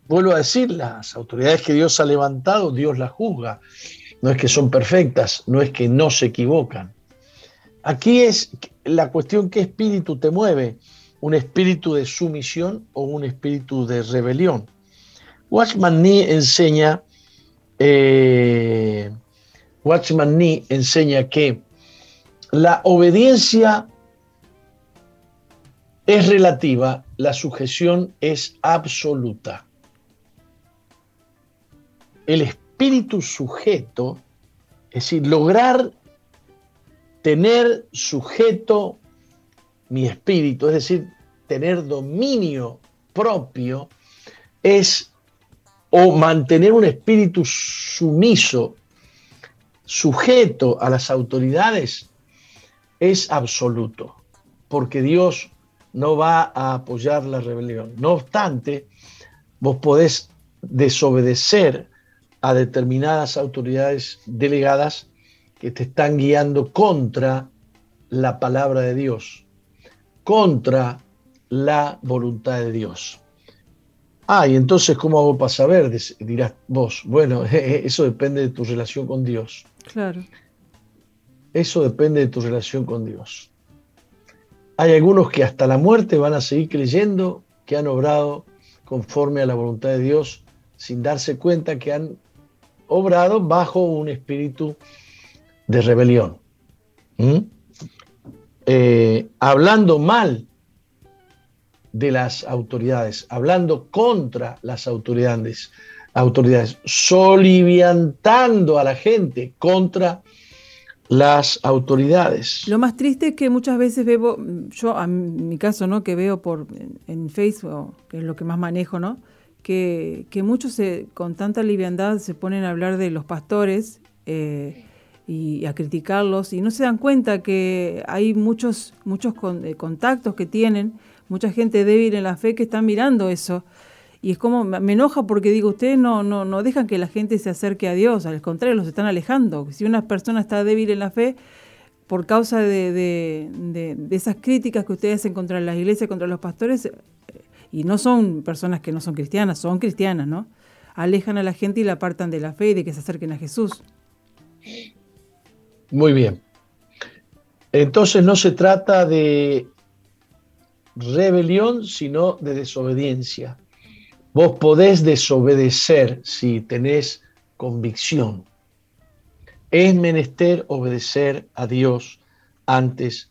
S1: Vuelvo a decir, las autoridades que Dios ha levantado, Dios las juzga. No es que son perfectas, no es que no se equivocan. Aquí es la cuestión qué espíritu te mueve, un espíritu de sumisión o un espíritu de rebelión. Watchman Nee enseña, eh, enseña que la obediencia es relativa, la sujeción es absoluta. El espíritu sujeto, es decir, lograr tener sujeto mi espíritu, es decir, tener dominio propio, es o mantener un espíritu sumiso, sujeto a las autoridades, es absoluto, porque Dios no va a apoyar la rebelión. No obstante, vos podés desobedecer a determinadas autoridades delegadas que te están guiando contra la palabra de Dios, contra la voluntad de Dios. Ah, y entonces, ¿cómo hago para saber? Dirás vos, bueno, eso depende de tu relación con Dios.
S2: Claro.
S1: Eso depende de tu relación con Dios. Hay algunos que hasta la muerte van a seguir creyendo que han obrado conforme a la voluntad de Dios sin darse cuenta que han obrado bajo un espíritu de rebelión. ¿Mm? Eh, hablando mal de las autoridades, hablando contra las autoridades, autoridades, soliviantando a la gente contra las autoridades.
S2: Lo más triste es que muchas veces veo, yo en mi caso, ¿no? Que veo por en Facebook, que es lo que más manejo, ¿no? Que, que muchos se, con tanta liviandad se ponen a hablar de los pastores eh, y a criticarlos y no se dan cuenta que hay muchos, muchos eh, contactos que tienen, mucha gente débil en la fe que están mirando eso. Y es como, me enoja porque digo, ustedes no, no, no dejan que la gente se acerque a Dios, al contrario, los están alejando. Si una persona está débil en la fe, por causa de, de, esas críticas que ustedes hacen contra las iglesias, contra los pastores, y no son personas que no son cristianas, son cristianas, ¿no? Alejan a la gente y la apartan de la fe y de que se acerquen a Jesús.
S1: Muy bien. Entonces no se trata de rebelión, sino de desobediencia. Vos podés desobedecer si tenés convicción. Es menester obedecer a Dios antes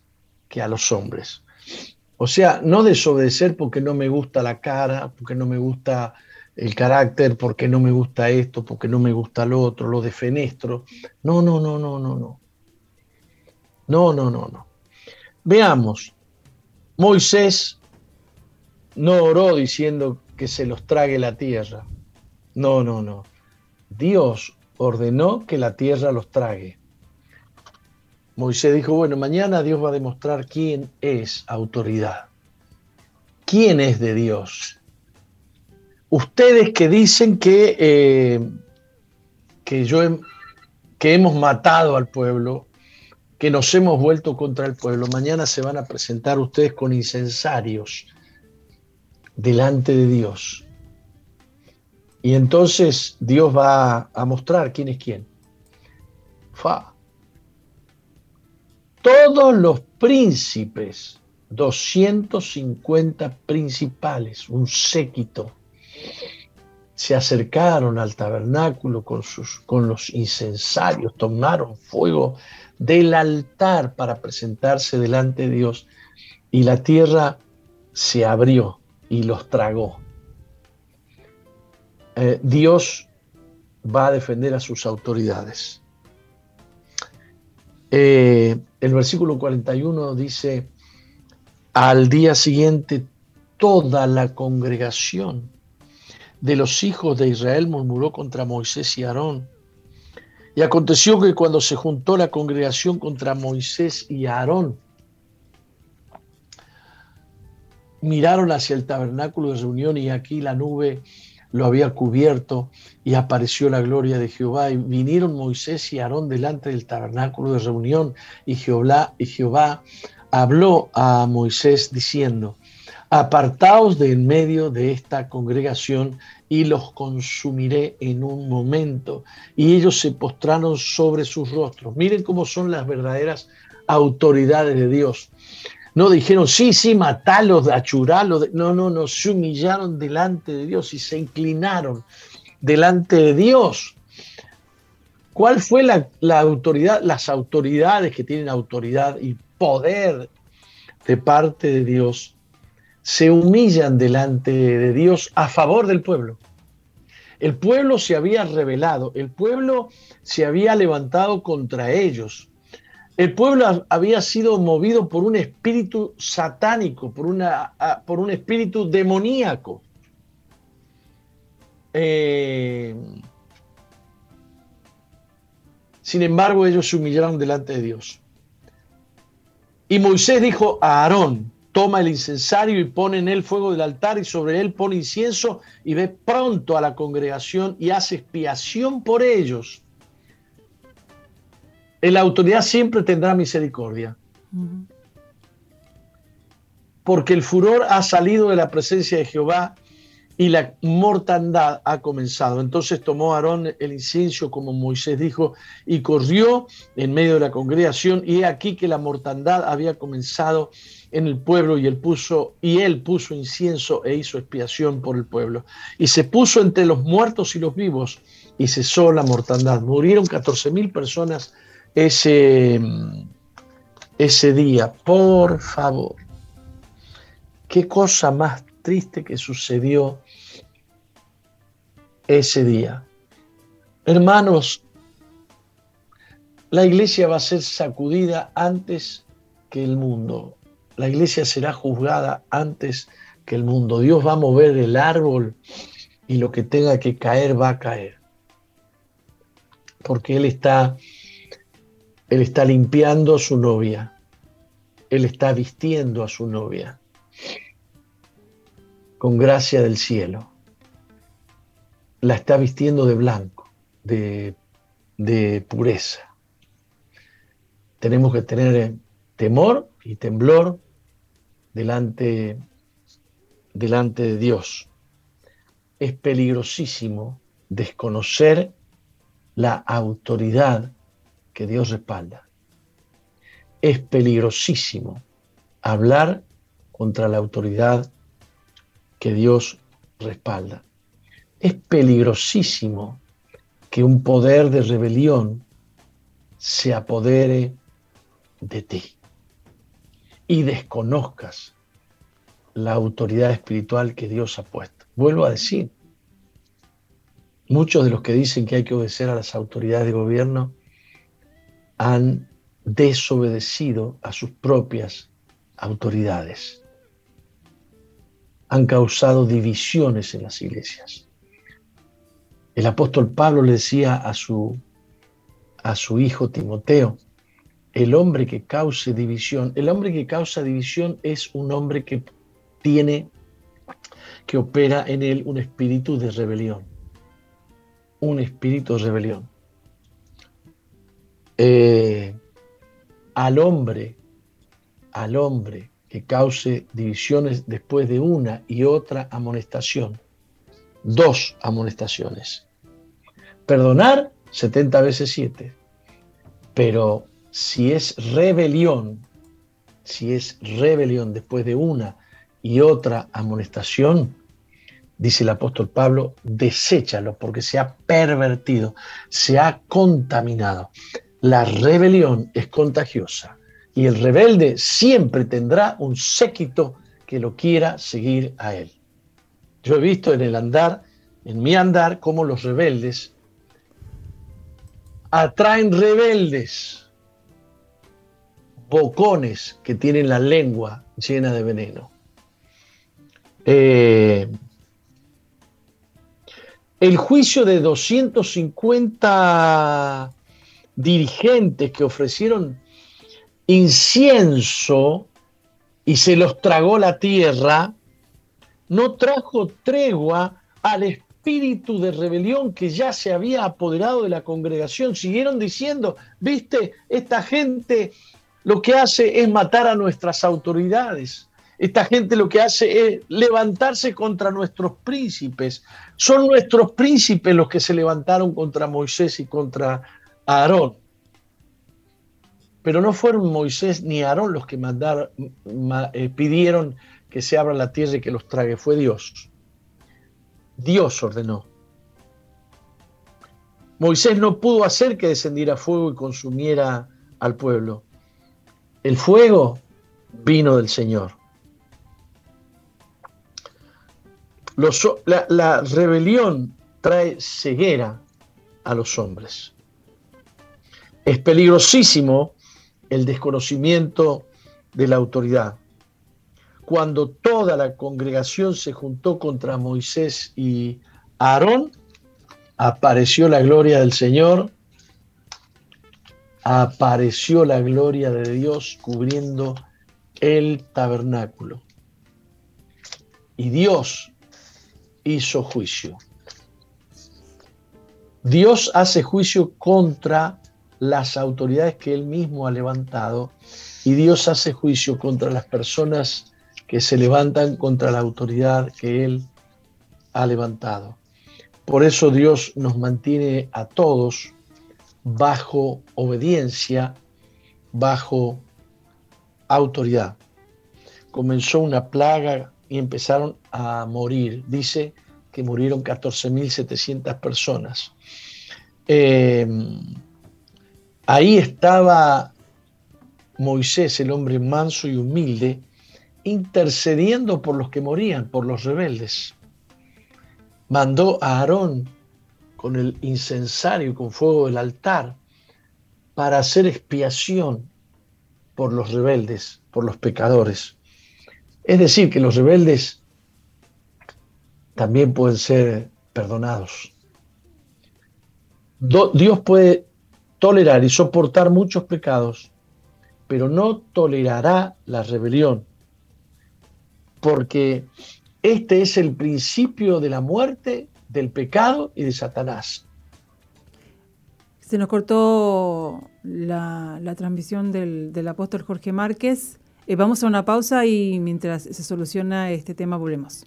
S1: que a los hombres. O sea, no desobedecer porque no me gusta la cara, porque no me gusta el carácter, porque no me gusta esto, porque no me gusta lo otro, lo defenestro. No, no, no, no, no, no. No, no, no, no. Veamos, Moisés no oró diciendo que se los trague la tierra. No, no, no. Dios ordenó que la tierra los trague. Moisés dijo, bueno, mañana Dios va a demostrar quién es autoridad. ¿Quién es de Dios? Ustedes que dicen que, eh, que, yo que hemos matado al pueblo, que nos hemos vuelto contra el pueblo, mañana se van a presentar ustedes con incensarios delante de Dios. Y entonces Dios va a mostrar quién es quién. Fa. Todos los príncipes, 250 principales, un séquito, se acercaron al tabernáculo con, sus, con los incensarios, tomaron fuego del altar para presentarse delante de Dios y la tierra se abrió y los tragó. Eh, Dios va a defender a sus autoridades. Eh, el versículo 41 dice, al día siguiente toda la congregación de los hijos de Israel murmuró contra Moisés y Aarón y aconteció que cuando se juntó la congregación contra Moisés y Aarón, miraron hacia el tabernáculo de reunión y aquí la nube lo había cubierto y apareció la gloria de Jehová. Y vinieron Moisés y Aarón delante del tabernáculo de reunión y Jehová, y Jehová habló a Moisés diciendo, apartaos de en medio de esta congregación y los consumiré en un momento. Y ellos se postraron sobre sus rostros. Miren cómo son las verdaderas autoridades de Dios. No dijeron, sí, sí, matalos, achuralos. No, no, no, se humillaron delante de Dios y se inclinaron delante de Dios. ¿Cuál fue la, la autoridad? Las autoridades que tienen autoridad y poder de parte de Dios se humillan delante de Dios a favor del pueblo. El pueblo se había rebelado, el pueblo se había levantado contra ellos. El pueblo había sido movido por un espíritu satánico, por, una, por un espíritu demoníaco. Eh, sin embargo, ellos se humillaron delante de Dios. Y Moisés dijo a Aarón, toma el incensario y pone en él fuego del altar y sobre él pone incienso y ve pronto a la congregación y hace expiación por ellos. La autoridad siempre tendrá misericordia. Porque el furor ha salido de la presencia de Jehová y la mortandad ha comenzado. Entonces tomó Aarón el incienso, como Moisés dijo, y corrió en medio de la congregación, y he aquí que la mortandad había comenzado en el pueblo, y él puso, y él puso incienso e hizo expiación por el pueblo. Y se puso entre los muertos y los vivos, y cesó la mortandad. Murieron 14 mil personas ese, ese día. Por favor. Qué cosa más triste que sucedió ese día. Hermanos, la iglesia va a ser sacudida antes que el mundo. La iglesia será juzgada antes que el mundo. Dios va a mover el árbol y lo que tenga que caer va a caer. Porque Él está, Él está limpiando a su novia. Él está vistiendo a su novia con gracia del cielo. la está vistiendo de blanco, de, de pureza. Tenemos que tener temor y temblor delante, delante de Dios. Es peligrosísimo desconocer la autoridad que Dios respalda. Es peligrosísimo hablar contra la autoridad que Dios respalda. Es peligrosísimo que un poder de rebelión se apodere de ti y desconozcas la autoridad espiritual que Dios ha puesto. Vuelvo a decir, muchos de los que dicen que hay que obedecer a las autoridades de gobierno han desobedecido a sus propias autoridades. Han causado divisiones en las iglesias. El apóstol Pablo le decía a su, a su hijo Timoteo, el hombre que cause división, el hombre que causa división es un hombre que tiene, que opera en él un espíritu de rebelión. Un espíritu de rebelión. Eh, al hombre, al hombre que cause divisiones después de una y otra amonestación, dos amonestaciones. Perdonar 70 veces 7, pero si es rebelión, si es rebelión después de una y otra amonestación, dice el apóstol Pablo, deséchalo porque se ha pervertido, se ha contaminado. La rebelión es contagiosa y el rebelde siempre tendrá un séquito que lo quiera seguir a él. Yo he visto en el andar, en mi andar, cómo los rebeldes atraen rebeldes bocones que tienen la lengua llena de veneno. Eh, el juicio de 250 dirigentes que ofrecieron incienso y se los tragó la tierra, no trajo tregua al espíritu de rebelión que ya se había apoderado de la congregación. Siguieron diciendo, viste, esta gente lo que hace es matar a nuestras autoridades. Esta gente lo que hace es levantarse contra nuestros príncipes. Son nuestros príncipes los que se levantaron contra Moisés y contra Aarón. Pero no fueron Moisés ni Aarón los que mandaron, eh, pidieron que se abra la tierra y que los trague. Fue Dios. Dios ordenó. Moisés no pudo hacer que descendiera fuego y consumiera al pueblo. El fuego vino del Señor. la, rebelión trae ceguera a los hombres. Es peligrosísimo el desconocimiento de la autoridad. Cuando toda la congregación se juntó contra Moisés y Aarón, apareció la gloria del Señor apareció la gloria de Dios cubriendo el tabernáculo. Y Dios hizo juicio. Dios hace juicio contra las autoridades que él mismo ha levantado y Dios hace juicio contra las personas que se levantan contra la autoridad que él ha levantado. Por eso Dios nos mantiene a todos bajo obediencia, bajo autoridad. Comenzó una plaga y empezaron a morir. Dice que murieron 14.700 personas. Em, ahí estaba Moisés, el hombre manso y humilde, intercediendo por los que morían, por los rebeldes. Mandó a Aarón con el incensario y con fuego del altar para hacer expiación por los rebeldes, por los pecadores. Es decir, que los rebeldes también pueden ser perdonados. Dios puede tolerar y soportar muchos pecados, pero no tolerará la rebelión, porque este es el principio de la muerte del pecado y de Satanás.
S2: Se nos cortó la, transmisión del, apóstol Jorge Márquez. Eh, vamos a una pausa y mientras se soluciona este tema volvemos.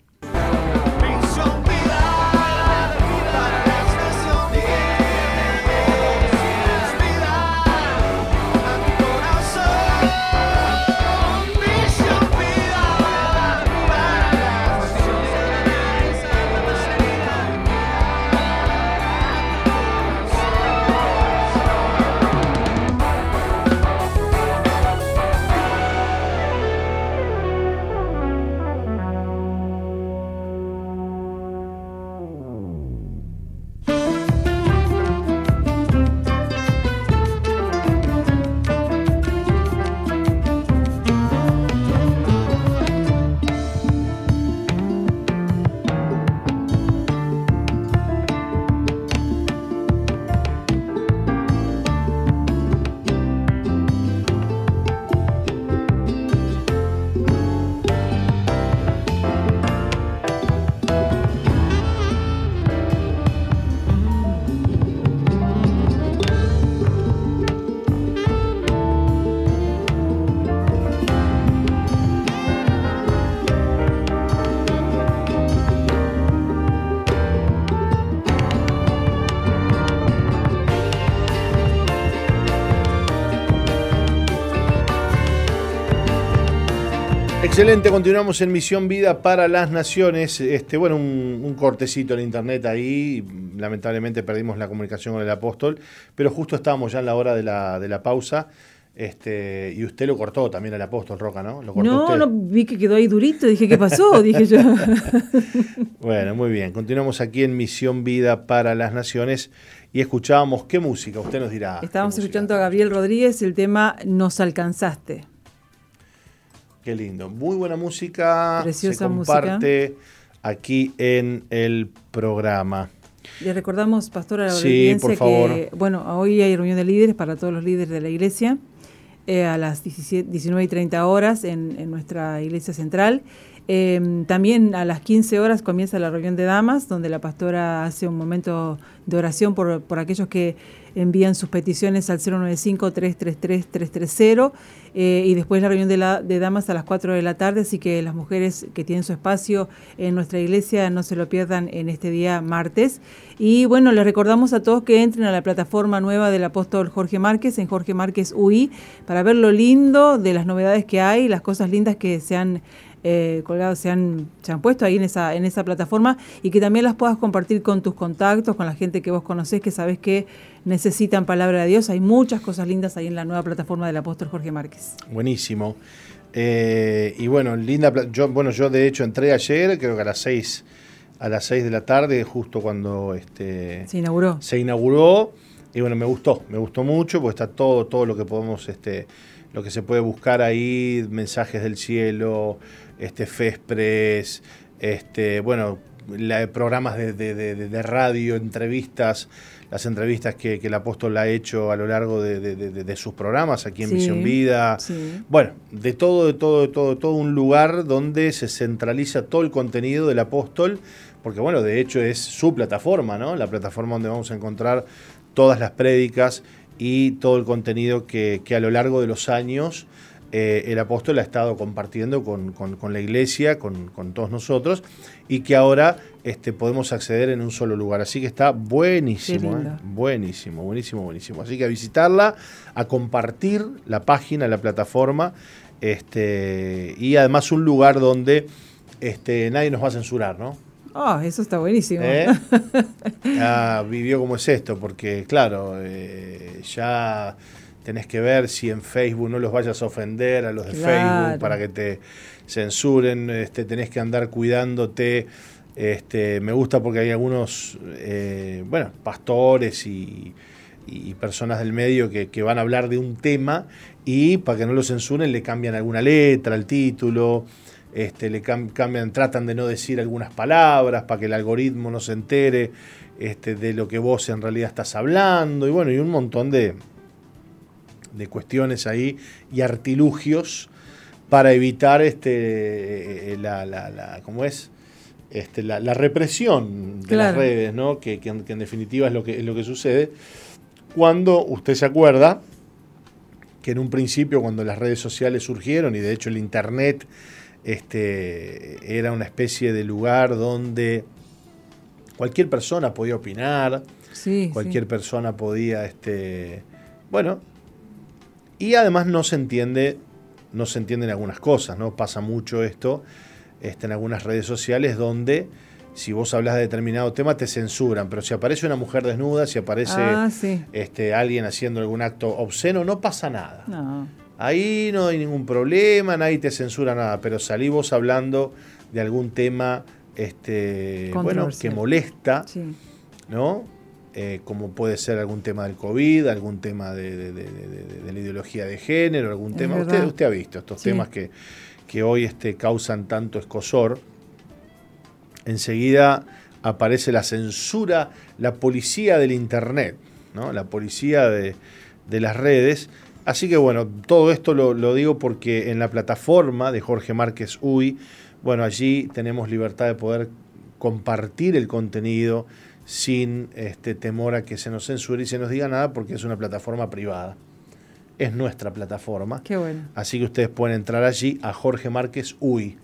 S5: Excelente, continuamos en Misión Vida para las Naciones. Este, bueno, un, cortecito en internet ahí. Lamentablemente perdimos la comunicación con el apóstol, pero justo estábamos ya en la hora de la, pausa. Este, y usted lo cortó también al apóstol Roca, ¿no?
S2: no, no, vi que quedó ahí durito, dije, ¿qué pasó? dije yo.
S5: bueno, muy bien. Continuamos aquí en Misión Vida para las Naciones y escuchábamos qué música, usted nos dirá.
S2: Estábamos escuchando a Gabriel Rodríguez el tema Nos alcanzaste.
S5: Qué lindo. Muy buena música. Preciosa se comparte aquí en el programa.
S2: Le recordamos, pastora, la sí, por favor. que bueno, hoy hay reunión de líderes para todos los líderes de la iglesia eh, a las 19 y 30 horas en, nuestra iglesia central. Em, también a las 15 horas comienza la reunión de damas, donde la pastora hace un momento de oración por, por aquellos que envían sus peticiones al 095-333-330 eh, y después la reunión de, de damas a las 4 de la tarde, así que las mujeres que tienen su espacio en nuestra iglesia no se lo pierdan en este día martes. Y bueno, les recordamos a todos que entren a la plataforma nueva del apóstol Jorge Márquez en Jorge Márquez UI para ver lo lindo de las novedades que hay, las cosas lindas que se han eh, colgados se han, se han puesto ahí en esa, en esa plataforma y que también las puedas compartir con tus contactos, con la gente que vos conocés, que sabés que necesitan palabra de Dios. Hay muchas cosas lindas ahí en la nueva plataforma del apóstol Jorge Márquez.
S5: Buenísimo. Eh, y bueno, linda, yo, bueno, yo de hecho entré ayer, creo que a las 6 a las 6 de la tarde, justo cuando este,
S2: se inauguró.
S5: Se inauguró. Y bueno, me gustó, me gustó mucho, porque está todo, todo lo que podemos, este, lo que se puede buscar ahí, mensajes del cielo, este Fespres, este, bueno, programas de, radio, entrevistas, las entrevistas que, el apóstol ha hecho a lo largo de, sus programas aquí en Misión Vida. Bueno, de todo, de todo, de todo, todo un lugar donde se centraliza todo el contenido del apóstol, porque bueno, de hecho es su plataforma, ¿no? La plataforma donde vamos a encontrar todas las prédicas y todo el contenido que, que a lo largo de los años eh, el apóstol ha estado compartiendo con, la iglesia, con, todos nosotros, y que ahora este, podemos acceder en un solo lugar. Así que está buenísimo, ¿eh? buenísimo, buenísimo, buenísimo. Así que a visitarla, a compartir la página, la plataforma, este, y además un lugar donde este, nadie nos va a censurar, ¿no?
S2: Ah, eso está buenísimo.
S5: ¿Eh? vivió como es esto, porque claro, ya tenés que ver si en Facebook no los vayas a ofender a los de Facebook para que te censuren, este, tenés que andar cuidándote. Este, me gusta porque hay algunos, eh, bueno, pastores y, personas del medio que, van a hablar de un tema y para que no lo censuren le cambian alguna letra, el título, este, le cambian, tratan de no decir algunas palabras para que el algoritmo no se entere este, de lo que vos en realidad estás hablando y bueno, y un montón de, de cuestiones ahí y artilugios para evitar este, eh, la, la, ¿cómo es? este, la, represión de las redes, ¿no? Que, en, definitiva es lo que, es lo que sucede. Cuando usted se acuerda que en un principio, cuando las redes sociales surgieron, y de hecho el Internet este, era una especie de lugar donde cualquier persona podía opinar, cualquier persona podía, este, bueno, y además no se entiende, no se entienden algunas cosas, ¿no? Pasa mucho esto este, en algunas redes sociales donde si vos hablas de determinado tema te censuran, pero si aparece una mujer desnuda, si aparece ah, este, alguien haciendo algún acto obsceno, no pasa nada. Ahí no hay ningún problema, nadie te censura nada, pero salí vos hablando de algún tema este, bueno, que molesta, ¿no? Eh, como puede ser algún tema del COVID, algún tema de, la ideología de género, algún tema. Usted, usted, ha visto estos temas que, que hoy este, causan tanto escosor. Enseguida aparece la censura, la policía del Internet, ¿no? la policía de, las redes. Así que bueno, todo esto lo, lo, digo porque en la plataforma de Jorge Márquez Uy, bueno, allí tenemos libertad de poder compartir el contenido sin este temor a que se nos censure y se nos diga nada porque es una plataforma privada. Es nuestra plataforma.
S2: Qué bueno.
S5: Así que ustedes pueden entrar allí a Jorge Márquez Uy,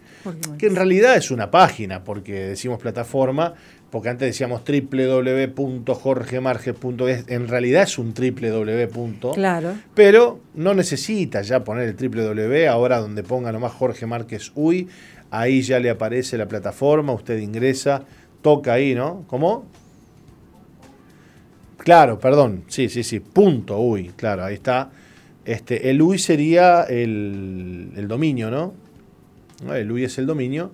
S5: que en realidad es una página, porque decimos plataforma, porque antes decíamos www.jorgemarquez.es, en realidad es un www.
S2: Claro.
S5: Pero no necesita ya poner el www, ahora donde ponga nomás Jorge Márquez Uy, ahí ya le aparece la plataforma, usted ingresa, toca ahí, ¿no? ¿Cómo? Claro, perdón, sí, sí, sí, punto UI, claro, ahí está. Este, el UI sería el, dominio, ¿no? El UI es el dominio.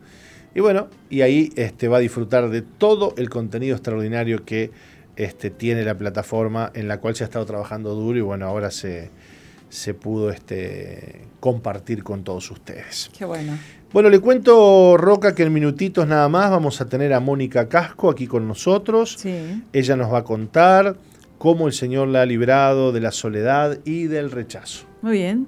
S5: Y bueno, y ahí este, va a disfrutar de todo el contenido extraordinario que este, tiene la plataforma en la cual se ha estado trabajando duro y bueno, ahora se, se pudo este, compartir con todos ustedes.
S2: Qué bueno.
S5: Bueno, le cuento, Roca, que en minutitos nada más vamos a tener a Mónica Casco aquí con nosotros.
S2: Sí.
S5: Ella nos va a contar cómo el Señor la ha librado de la soledad y del rechazo.
S2: Muy bien.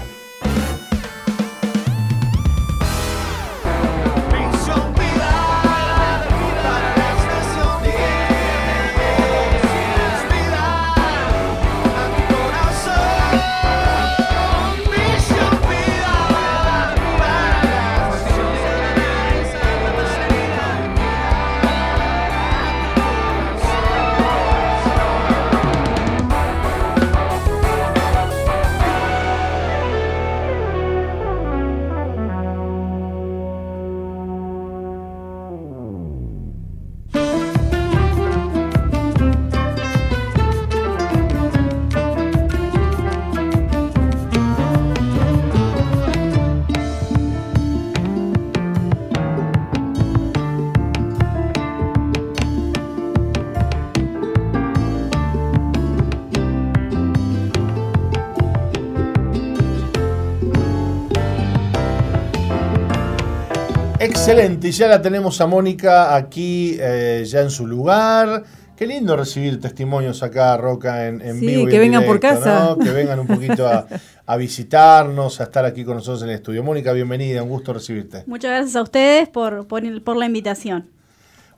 S5: Excelente, y ya la tenemos a Mónica aquí eh, ya en su lugar. Qué lindo recibir testimonios acá, Roca, en, en
S2: sí, que vengan por casa.
S5: Que vengan un poquito a, visitarnos, a estar aquí con nosotros en el estudio. Mónica, bienvenida, un gusto recibirte.
S6: Muchas gracias a ustedes por, por, la invitación.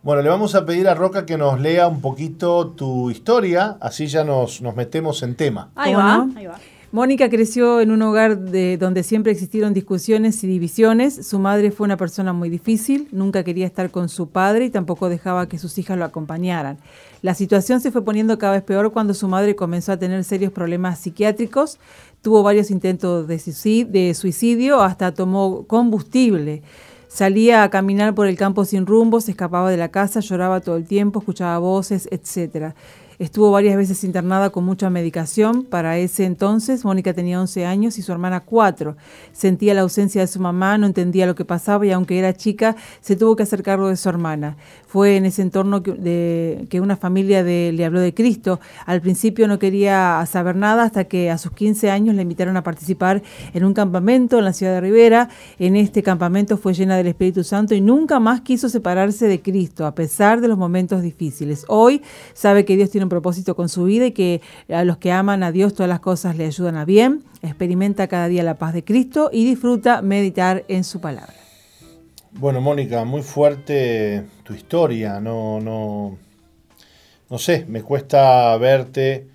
S5: Bueno, le vamos a pedir a Roca que nos lea un poquito tu historia, así ya nos, nos metemos en tema.
S6: Ahí va, ahí va.
S2: Mónica creció en un hogar de, donde siempre existieron discusiones y divisiones. Su madre fue una persona muy difícil, nunca quería estar con su padre y tampoco dejaba que sus hijas lo acompañaran. La situación se fue poniendo cada vez peor cuando su madre comenzó a tener serios problemas psiquiátricos, tuvo varios intentos de suicidio, hasta tomó combustible. Salía a caminar por el campo sin rumbo, se escapaba de la casa, lloraba todo el tiempo, escuchaba voces, etcétera. Estuvo varias veces internada con mucha medicación. Para ese entonces, Mónica tenía 11 años y su hermana 4. Sentía la ausencia de su mamá, no entendía lo que pasaba y aunque era chica, se tuvo que hacer cargo de su hermana. Fue en ese entorno que, una familia le habló de Cristo. Al principio no quería saber nada hasta que a sus 15 años le invitaron a participar en un campamento en la ciudad de Rivera. En este campamento fue llena del Espíritu Santo y nunca más quiso separarse de Cristo, a pesar de los momentos difíciles. Hoy sabe que Dios tiene un propósito con su vida y que a los que aman a Dios todas las cosas le ayudan a bien. Experimenta cada día la paz de Cristo y disfruta meditar en su palabra.
S5: Bueno, Mónica, muy fuerte tu historia. No, no, no sé, me cuesta verte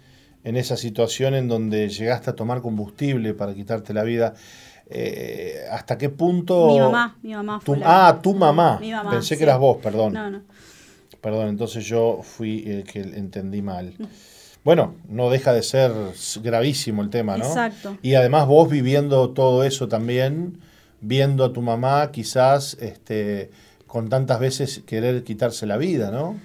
S5: en esa situación en donde llegaste a tomar combustible para quitarte la vida. Eh, ¿Hasta qué punto?
S6: Mi mamá, mi mamá fue
S5: tu,
S6: la-
S5: Ah, tu mamá.
S6: Mi mamá,
S5: Pensé
S6: sí.
S5: que eras vos, perdón.
S6: No, no.
S5: Perdón, entonces yo fui el que entendí mal. Bueno, no deja de ser gravísimo el tema, ¿no?
S6: Exacto.
S5: Y además vos viviendo todo eso también, viendo a tu mamá quizás este, con tantas veces querer quitarse la vida, ¿no?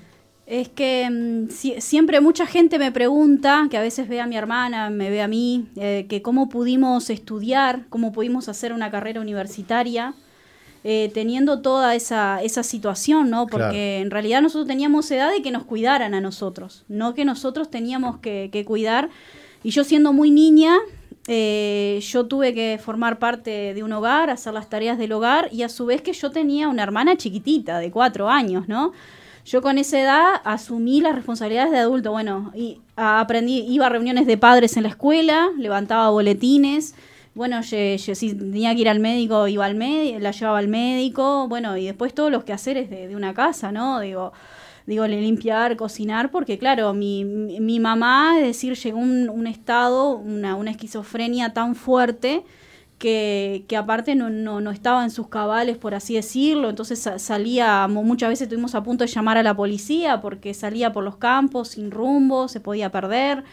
S6: Es que mm, si- siempre mucha gente me pregunta, que a veces ve a mi hermana, me ve a mí, eh, que cómo pudimos estudiar, cómo pudimos hacer una carrera universitaria, eh, teniendo toda esa, esa situación, ¿no? Porque
S5: Claro.
S6: en realidad nosotros teníamos edad de que nos cuidaran a nosotros, no que nosotros teníamos que, que cuidar. Y yo siendo muy niña, eh, yo tuve que formar parte de un hogar, hacer las tareas del hogar, y a su vez que yo tenía una hermana chiquitita, de cuatro años, ¿no? Yo con esa edad asumí las responsabilidades de adulto. Bueno, y a- aprendí, iba a reuniones de padres en la escuela, levantaba boletines. Bueno, ye- si tenía que ir al médico, iba al médico, la llevaba al médico. Bueno, y después todos los quehaceres de, de una casa, ¿no? Digo, digo, limpiar, cocinar, porque claro, mi, mi, mamá, es decir, llegó un, un estado, una, una esquizofrenia tan fuerte que, que aparte no, no, no estaba en sus cabales, por así decirlo, entonces sa- salía, mu- muchas veces estuvimos a punto de llamar a la policía porque salía por los campos sin rumbo, se podía perder,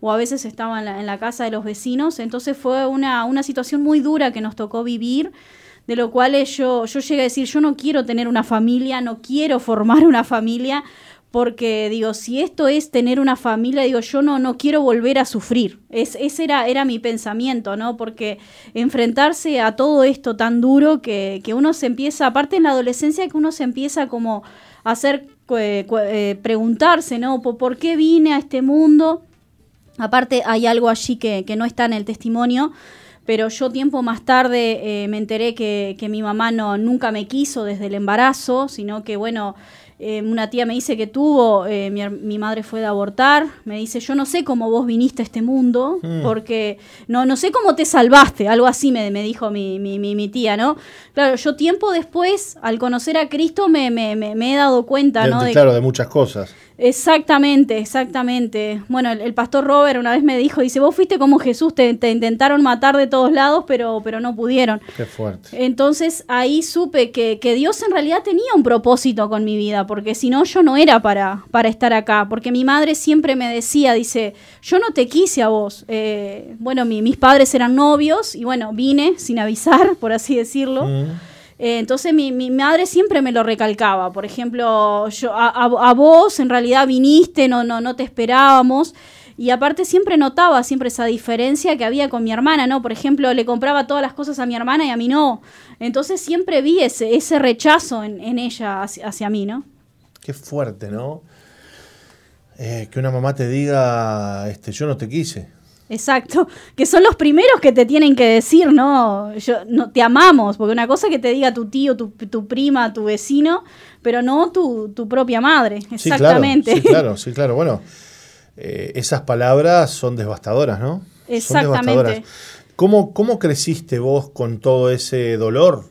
S6: o a veces estaba en la, en la casa de los vecinos, entonces fue una, una situación muy dura que nos tocó vivir, de lo cual yo, yo llegué a decir, yo no quiero tener una familia, no quiero formar una familia, porque digo, si esto es tener una familia, digo, yo no, no quiero volver a sufrir. Es, ese era, era mi pensamiento, ¿no? Porque enfrentarse a todo esto tan duro que, que uno se empieza, aparte en la adolescencia, que uno se empieza como a hacer, eh, eh, preguntarse, ¿no? ¿Por, por qué vine a este mundo? Aparte hay algo allí que, que no está en el testimonio, pero yo tiempo más tarde eh, me enteré que, que mi mamá no, nunca me quiso desde el embarazo, sino que bueno, eh, una tía me dice que tuvo, eh, mi, madre fue de abortar, me dice, yo no sé cómo vos viniste a este mundo,
S5: Mm.
S6: porque no, no sé cómo te salvaste, algo así me, me dijo mi, mi, mi, mi tía, ¿no? Claro, yo tiempo después, al conocer a Cristo, me, me, me, me he dado cuenta,
S5: De-
S6: ¿no?
S5: de-
S6: de-
S5: claro, de muchas cosas.
S6: Exactamente, exactamente. Bueno, el, el pastor Robert una vez me dijo, dice, vos fuiste como Jesús, te, te intentaron matar de todos lados, pero, pero no pudieron.
S5: Qué fuerte.
S6: Entonces ahí supe que, que Dios en realidad tenía un propósito con mi vida, porque si no yo no era para, para estar acá, porque mi madre siempre me decía, dice, yo no te quise a vos. Eh, bueno, mi- mis padres eran novios y bueno, vine sin avisar, por así decirlo.
S5: Mm.
S6: Eh, entonces mi, mi madre siempre me lo recalcaba. Por ejemplo, yo a, a- vos en realidad viniste, no, no, no te esperábamos. Y aparte siempre notaba siempre esa diferencia que había con mi hermana, ¿no? Por ejemplo, le compraba todas las cosas a mi hermana y a mí no. Entonces siempre vi ese, ese rechazo en, en ella hacia, hacia mí, ¿no?
S5: Qué fuerte, ¿no? Eh, que una mamá te diga, este, yo no te quise.
S6: Exacto, que son los primeros que te tienen que decir, ¿no? Yo, no te amamos, porque una cosa es que te diga tu tío, tu, tu prima, tu vecino, pero no tu, tu propia madre. Exactamente.
S5: Sí, claro, sí, claro, sí, claro. Bueno, eh, esas palabras son devastadoras, ¿no? Son
S6: Exactamente.
S5: devastadoras. ¿Cómo, ¿Cómo creciste vos con todo ese dolor,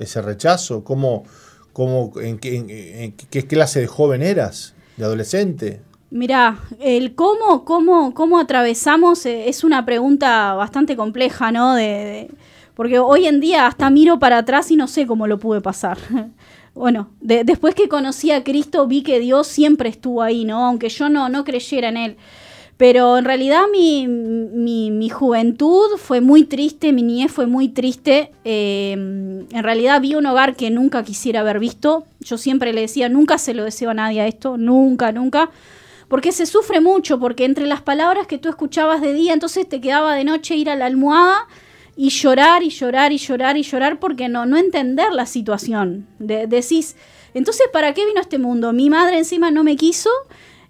S5: ese rechazo? ¿Cómo, cómo, en, qué, en- en qué clase de joven eras? ¿De adolescente?
S6: Mirá, el cómo, cómo, cómo atravesamos eh, es una pregunta bastante compleja, ¿no? De, porque hoy en día hasta miro para atrás y no sé cómo lo pude pasar. bueno, de- después que conocí a Cristo vi que Dios siempre estuvo ahí, ¿no? Aunque yo no, no creyera en Él. Pero en realidad mi, mi, mi juventud fue muy triste, mi niñez fue muy triste. Eh, en realidad vi un hogar que nunca quisiera haber visto. Yo siempre le decía, nunca se lo deseo a nadie a esto, nunca, nunca. Porque se sufre mucho, porque entre las palabras que tú escuchabas de día, entonces te quedaba de noche ir a la almohada y llorar y llorar y llorar y llorar porque no, no entender la situación. De, decís, entonces, ¿para qué vino este mundo? Mi madre encima no me quiso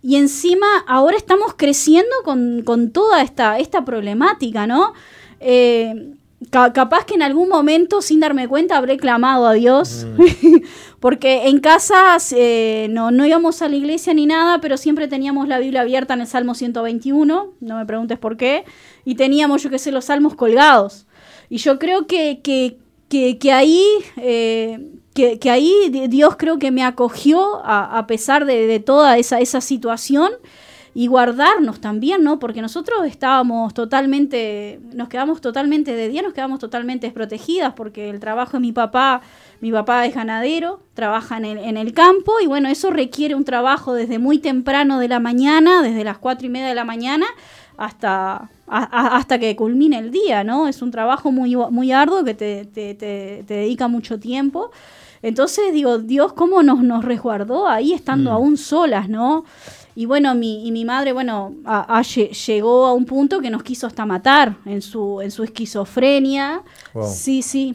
S6: y encima ahora estamos creciendo con, con toda esta, esta problemática, ¿no? Eh, capaz que en algún momento, sin darme cuenta, habré clamado a Dios, mm. porque en casa eh, no, no íbamos a la iglesia ni nada, pero siempre teníamos la Biblia abierta en el Salmo 121, no me preguntes por qué, y teníamos, yo qué sé, los salmos colgados. Y yo creo que, que, que, ahí... Eh, que, ahí Dios creo que me acogió a, pesar de, de toda esa, esa situación y guardarnos también, ¿no? Porque nosotros estábamos totalmente, nos quedamos totalmente de día, nos quedamos totalmente desprotegidas porque el trabajo de mi papá, mi papá es ganadero, trabaja en el, en el campo y bueno, eso requiere un trabajo desde muy temprano de la mañana, desde las cuatro y media de la mañana hasta, hasta que culmine el día, ¿no? Es un trabajo muy, muy arduo que te, te, te, dedica mucho tiempo. Entonces digo, Dios, ¿cómo nos, nos resguardó ahí estando mm. aún solas, ¿no? Y bueno, mi, y mi madre, bueno, llegó a un punto que nos quiso hasta matar en su, en su esquizofrenia. Sí, sí.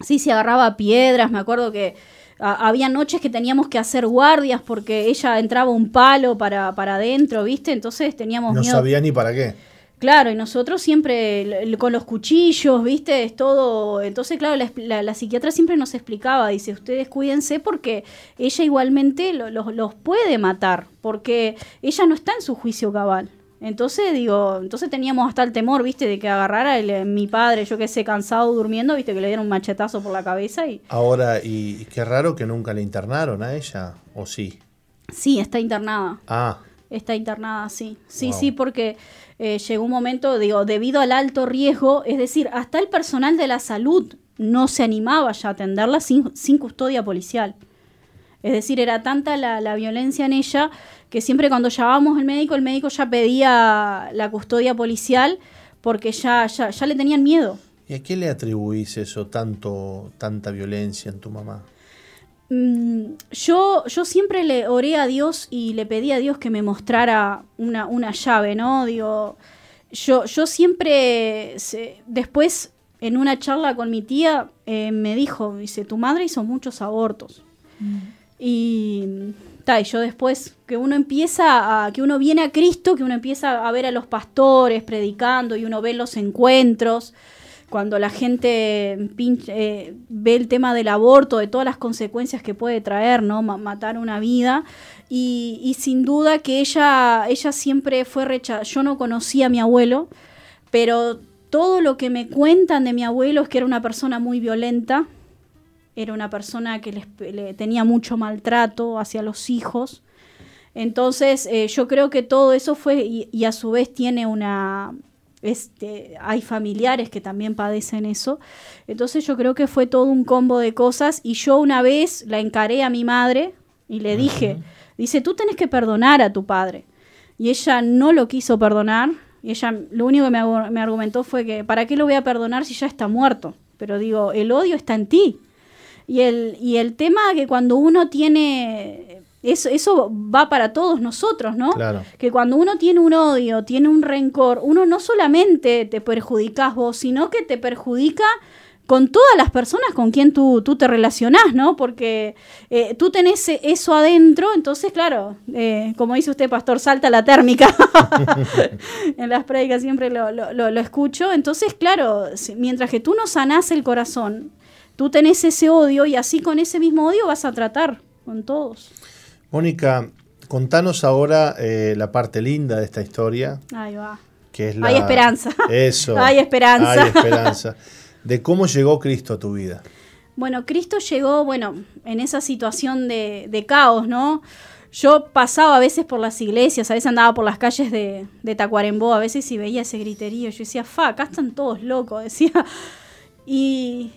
S6: Sí, se agarraba piedras. Me acuerdo que había noches que teníamos que hacer guardias porque ella entraba un palo para, para adentro, ¿viste? Entonces teníamos
S5: no
S6: miedo.
S5: No sabía ni para qué.
S6: Claro, y nosotros siempre con los cuchillos, ¿viste? Es todo. Entonces, claro, la, psiquiatra siempre nos explicaba, dice, ustedes cuídense porque ella igualmente los puede matar, porque ella no está en su juicio cabal. Entonces, digo, entonces teníamos hasta el temor, ¿viste? De que agarrara el, mi padre, yo que sé, cansado durmiendo, ¿viste? Que le dieron un machetazo por la cabeza y...
S5: Ahora, y qué raro que nunca le internaron a ella, ¿o sí?
S6: Sí, está internada.
S5: Ah.
S6: Está internada, sí. Sí, sí, porque eh, llegó un momento, digo, debido al alto riesgo, es decir, hasta el personal de la salud no se animaba ya a atenderla sin, sin custodia policial. Es decir, era tanta la, la, violencia en ella que siempre cuando llamábamos al médico, el médico ya pedía la custodia policial porque ya, ya, ya le tenían miedo.
S5: ¿Y a qué le atribuís eso, tanto, tanta violencia en tu mamá?
S6: Yo, yo siempre le oré a Dios y le pedí a Dios que me mostrara una, una llave, ¿no? Digo, yo, yo siempre, después en una charla con mi tía, eh, me dijo, dice, tu madre hizo muchos abortos. Mm. Y, ta, y yo después, que uno empieza a, que uno viene a Cristo, que uno empieza a ver a los pastores predicando y uno ve los encuentros, cuando la gente eh, ve el tema del aborto, de todas las consecuencias que puede traer, ¿no? matar una vida. Y, sin duda que ella, ella siempre fue rechazada. Yo no conocía a mi abuelo, pero todo lo que me cuentan de mi abuelo es que era una persona muy violenta, era una persona que le tenía mucho maltrato hacia los hijos. Entonces, eh, yo creo que todo eso fue, y, a su vez tiene una, este, hay familiares que también padecen eso. Entonces yo creo que fue todo un combo de cosas y yo una vez la encaré a mi madre y le dije, dice, tú tenés que perdonar a tu padre. Y ella no lo quiso perdonar y ella lo único que me, me argumentó fue que, ¿para qué lo voy a perdonar si ya está muerto? Pero digo, el odio está en ti. Y el, y el tema que cuando uno tiene eso, eso va para todos nosotros, ¿no?
S5: Claro.
S6: Que cuando uno tiene un odio, tiene un rencor, uno no solamente te perjudicas vos, sino que te perjudica con todas las personas con quien tú, tú te relacionás, ¿no? Porque eh, tú tenés eso adentro, entonces, claro, eh, como dice usted, pastor, salta la térmica. en las prédicas siempre lo, lo, lo, escucho. Entonces, claro, mientras que tú no sanás el corazón, tú tenés ese odio y así con ese mismo odio vas a tratar con todos.
S5: Mónica, contanos ahora eh, la parte linda de esta historia.
S6: Ahí va.
S5: Que es
S6: Hay esperanza.
S5: Eso.
S6: Hay esperanza.
S5: Hay esperanza. De cómo llegó Cristo a tu vida.
S6: Bueno, Cristo llegó, bueno, en esa situación de, caos, ¿no? Yo pasaba a veces por las iglesias, a veces andaba por las calles de, de Tacuarembó, a veces y veía ese griterío. Yo decía, fa, acá están todos locos, decía. Y,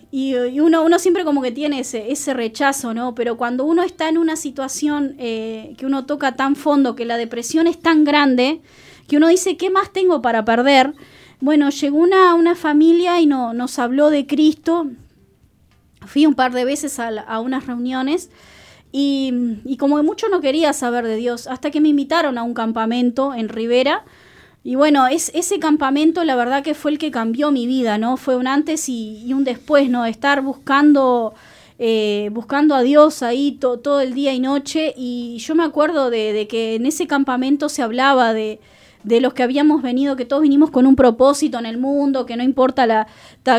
S6: uno, uno siempre como que tiene ese, ese rechazo, ¿no? Pero cuando uno está en una situación eh, que uno toca tan fondo, que la depresión es tan grande, que uno dice, ¿qué más tengo para perder? Bueno, llegó una, familia y no, nos habló de Cristo. Fui un par de veces a, a unas reuniones Y, y como mucho no quería saber de Dios, hasta que me invitaron a un campamento en Rivera. Y bueno, es, ese campamento la verdad que fue el que cambió mi vida, ¿no? Fue un antes y, un después, ¿no? Estar buscando, eh, buscando a Dios ahí to- todo el día y noche. Y yo me acuerdo de, de que en ese campamento se hablaba de, de los que habíamos venido, que todos vinimos con un propósito en el mundo, que no importa la,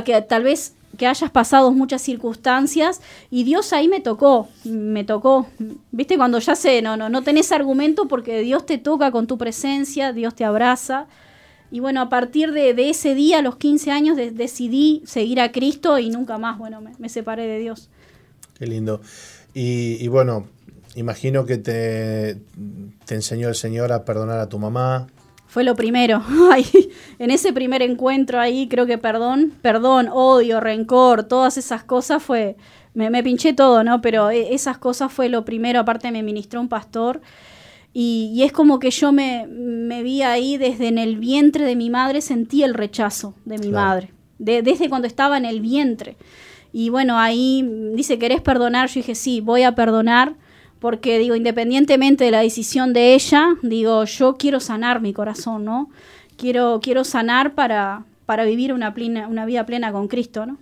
S6: que tal vez que hayas pasado muchas circunstancias y Dios ahí me tocó, me tocó. ¿Viste cuando ya sé, no no no tenés argumento porque Dios te toca con tu presencia, Dios te abraza. Y bueno, a partir de, ese día, a los 15 años, de- decidí seguir a Cristo y nunca más, bueno, me, me separé de Dios.
S5: Qué lindo. Y, y bueno, imagino que te, te enseñó el Señor a perdonar a tu mamá.
S6: Fue lo primero. Ay, en ese primer encuentro ahí, creo que perdón, perdón, odio, rencor, todas esas cosas fue. Me, me pinché todo, ¿no? Pero e- esas cosas fue lo primero. Aparte, me ministró un pastor. Y, y es como que yo me, me vi ahí desde en el vientre de mi madre, sentí el rechazo de mi
S5: Claro.
S6: madre. De- desde cuando estaba en el vientre. Y bueno, ahí dice, ¿querés perdonar? Yo dije, sí, voy a perdonar. Porque digo, independientemente de la decisión de ella, digo, yo quiero sanar mi corazón, ¿no? Quiero, quiero sanar para, para vivir una, plena, una vida plena con Cristo, ¿no?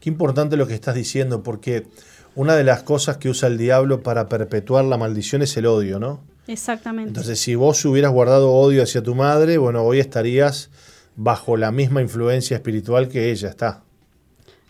S5: Qué importante lo que estás diciendo, porque una de las cosas que usa el diablo para perpetuar la maldición es el odio, ¿no?
S6: Exactamente.
S5: Entonces, si vos hubieras guardado odio hacia tu madre, bueno, hoy estarías bajo la misma influencia espiritual que ella está.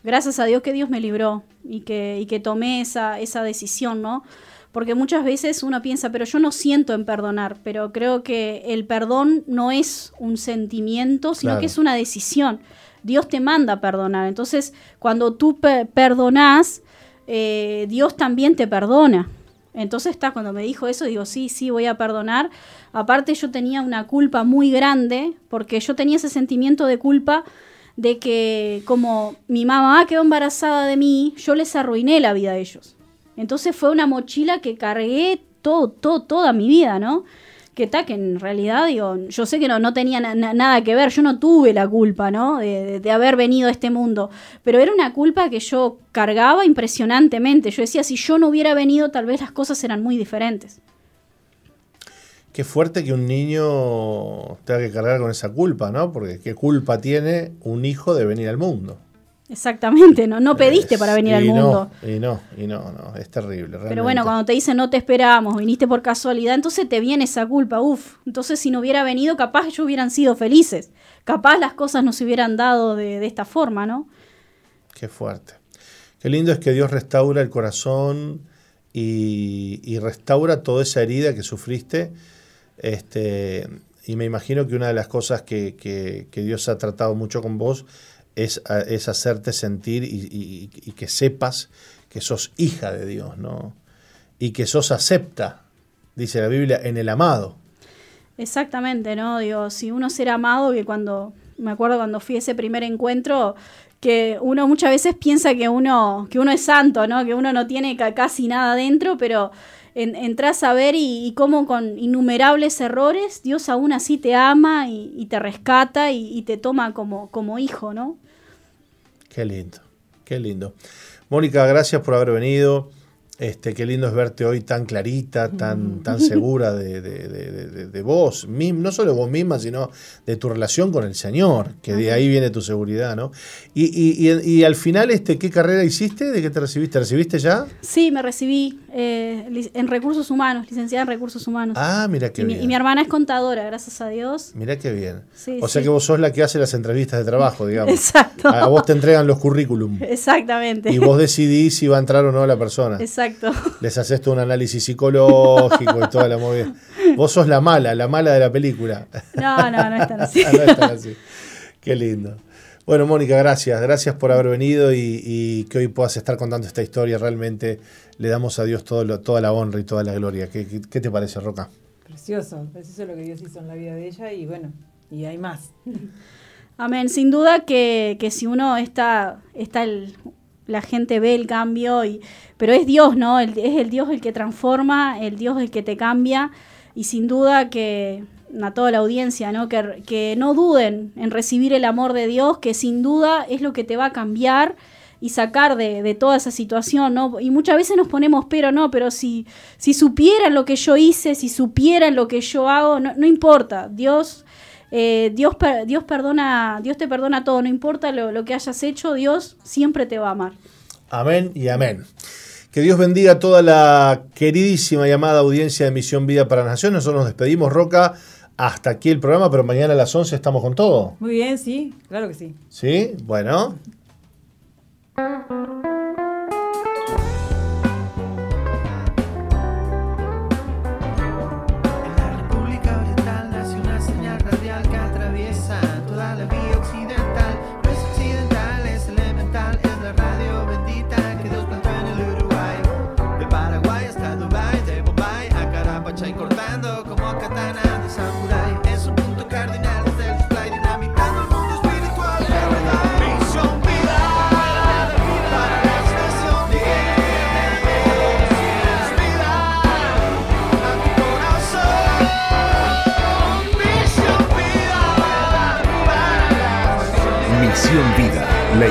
S6: Gracias a Dios que Dios me libró y que, y que tomé esa, esa decisión, ¿no? Porque muchas veces uno piensa, pero yo no siento en perdonar, pero creo que el perdón no es un sentimiento, sino
S5: Claro.
S6: que es una decisión. Dios te manda a perdonar. Entonces, cuando tú pe- perdonás, eh, Dios también te perdona. Entonces está, cuando me dijo eso, digo, sí, sí, voy a perdonar. Aparte yo tenía una culpa muy grande, porque yo tenía ese sentimiento de culpa de que como mi mamá quedó embarazada de mí, yo les arruiné la vida a ellos. Entonces fue una mochila que cargué todo, todo, toda mi vida, ¿no? Que está, que en realidad, digo, yo sé que no, no tenía na- na- nada que ver, yo no tuve la culpa, ¿no? De, de- de haber venido a este mundo, pero era una culpa que yo cargaba impresionantemente. Yo decía, si yo no hubiera venido, tal vez las cosas eran muy diferentes.
S5: Qué fuerte que un niño tenga que cargar con esa culpa, ¿no? Porque qué culpa tiene un hijo de venir al mundo.
S6: Exactamente, ¿no? No pediste
S5: Es-
S6: para venir al
S5: no,
S6: mundo.
S5: y no, y no, no, es terrible.
S6: Pero bueno, cuando te dicen no te esperábamos, viniste por casualidad, entonces te viene esa culpa, uf. Entonces si no hubiera venido, capaz ellos hubieran sido felices. Capaz las cosas no se hubieran dado de, de esta forma, ¿no?
S5: Qué fuerte. Qué lindo es que Dios restaura el corazón y, y restaura toda esa herida que sufriste. Este, y me imagino que una de las cosas que, que- que Dios ha tratado mucho con vos es, es hacerte sentir y, que sepas que sos hija de Dios, ¿no? Y que sos acepta, dice la Biblia, en el amado.
S6: Exactamente, ¿no? Digo, si uno será amado, que cuando, me acuerdo cuando fui a ese primer encuentro, que uno muchas veces piensa que uno, que uno es santo, ¿no? Que uno no tiene ca- casi nada dentro, pero en, entras a ver y, cómo con innumerables errores, Dios aún así te ama y, y te rescata y, y te toma como, como hijo, ¿no?
S5: Qué lindo, qué lindo. Mónica, gracias por haber venido. Este, qué lindo es verte hoy tan clarita, tan, tan segura de, de, de- de- de vos, no solo vos misma, sino de tu relación con el Señor, que de ahí viene tu seguridad, ¿no? Y, y, y, y al final, este, ¿qué carrera hiciste? ¿De qué te recibiste? ¿Te recibiste ya?
S6: Sí, me recibí eh, en recursos humanos, licenciada en recursos humanos.
S5: Ah, mira qué
S6: y, mi,
S5: bien.
S6: y mi hermana es contadora, gracias a Dios.
S5: Mira qué bien.
S6: Sí,
S5: o sea
S6: sí.
S5: que vos sos la que hace las entrevistas de trabajo, digamos.
S6: Exacto.
S5: A vos te entregan los currículum.
S6: Exactamente.
S5: Y vos decidís si va a entrar o no la persona.
S6: Exacto.
S5: Les haces todo un análisis psicológico y toda la movida. Vos sos la mala, la mala de la película.
S6: No, no, no es tan así.
S5: No es tan así. Qué lindo. Bueno, Mónica, gracias. Gracias por haber venido y, y que hoy puedas estar contando esta historia. Realmente le damos a Dios todo lo- toda la honra y toda la gloria. ¿Qué, qué- qué te parece, Roca?
S2: Precioso, precioso lo que Dios hizo en la vida de ella y bueno, y hay más.
S6: Amén. Sin duda que, que si uno está, está el, la gente ve el cambio, y, pero es Dios, ¿no? El- es el Dios el que transforma, el Dios el que te cambia, y sin duda que a toda la audiencia, ¿no? Que, que no duden en recibir el amor de Dios, que sin duda es lo que te va a cambiar, y sacar de, de, toda esa situación, ¿no? Y muchas veces nos ponemos, pero no, pero si, si supieran lo que yo hice, si supieran lo que yo hago, no, no importa, Dios... Eh, Dios, Dios, perdona, Dios te perdona todo, no importa lo, lo que hayas hecho, Dios siempre te va a amar.
S7: Amén y amén. Que Dios bendiga a toda la queridísima llamada audiencia de Misión Vida para Naciones. Nosotros nos despedimos, Roca. Hasta aquí el programa, pero mañana a las 11 estamos con todo.
S2: Muy bien, sí, claro que sí.
S7: Sí, bueno.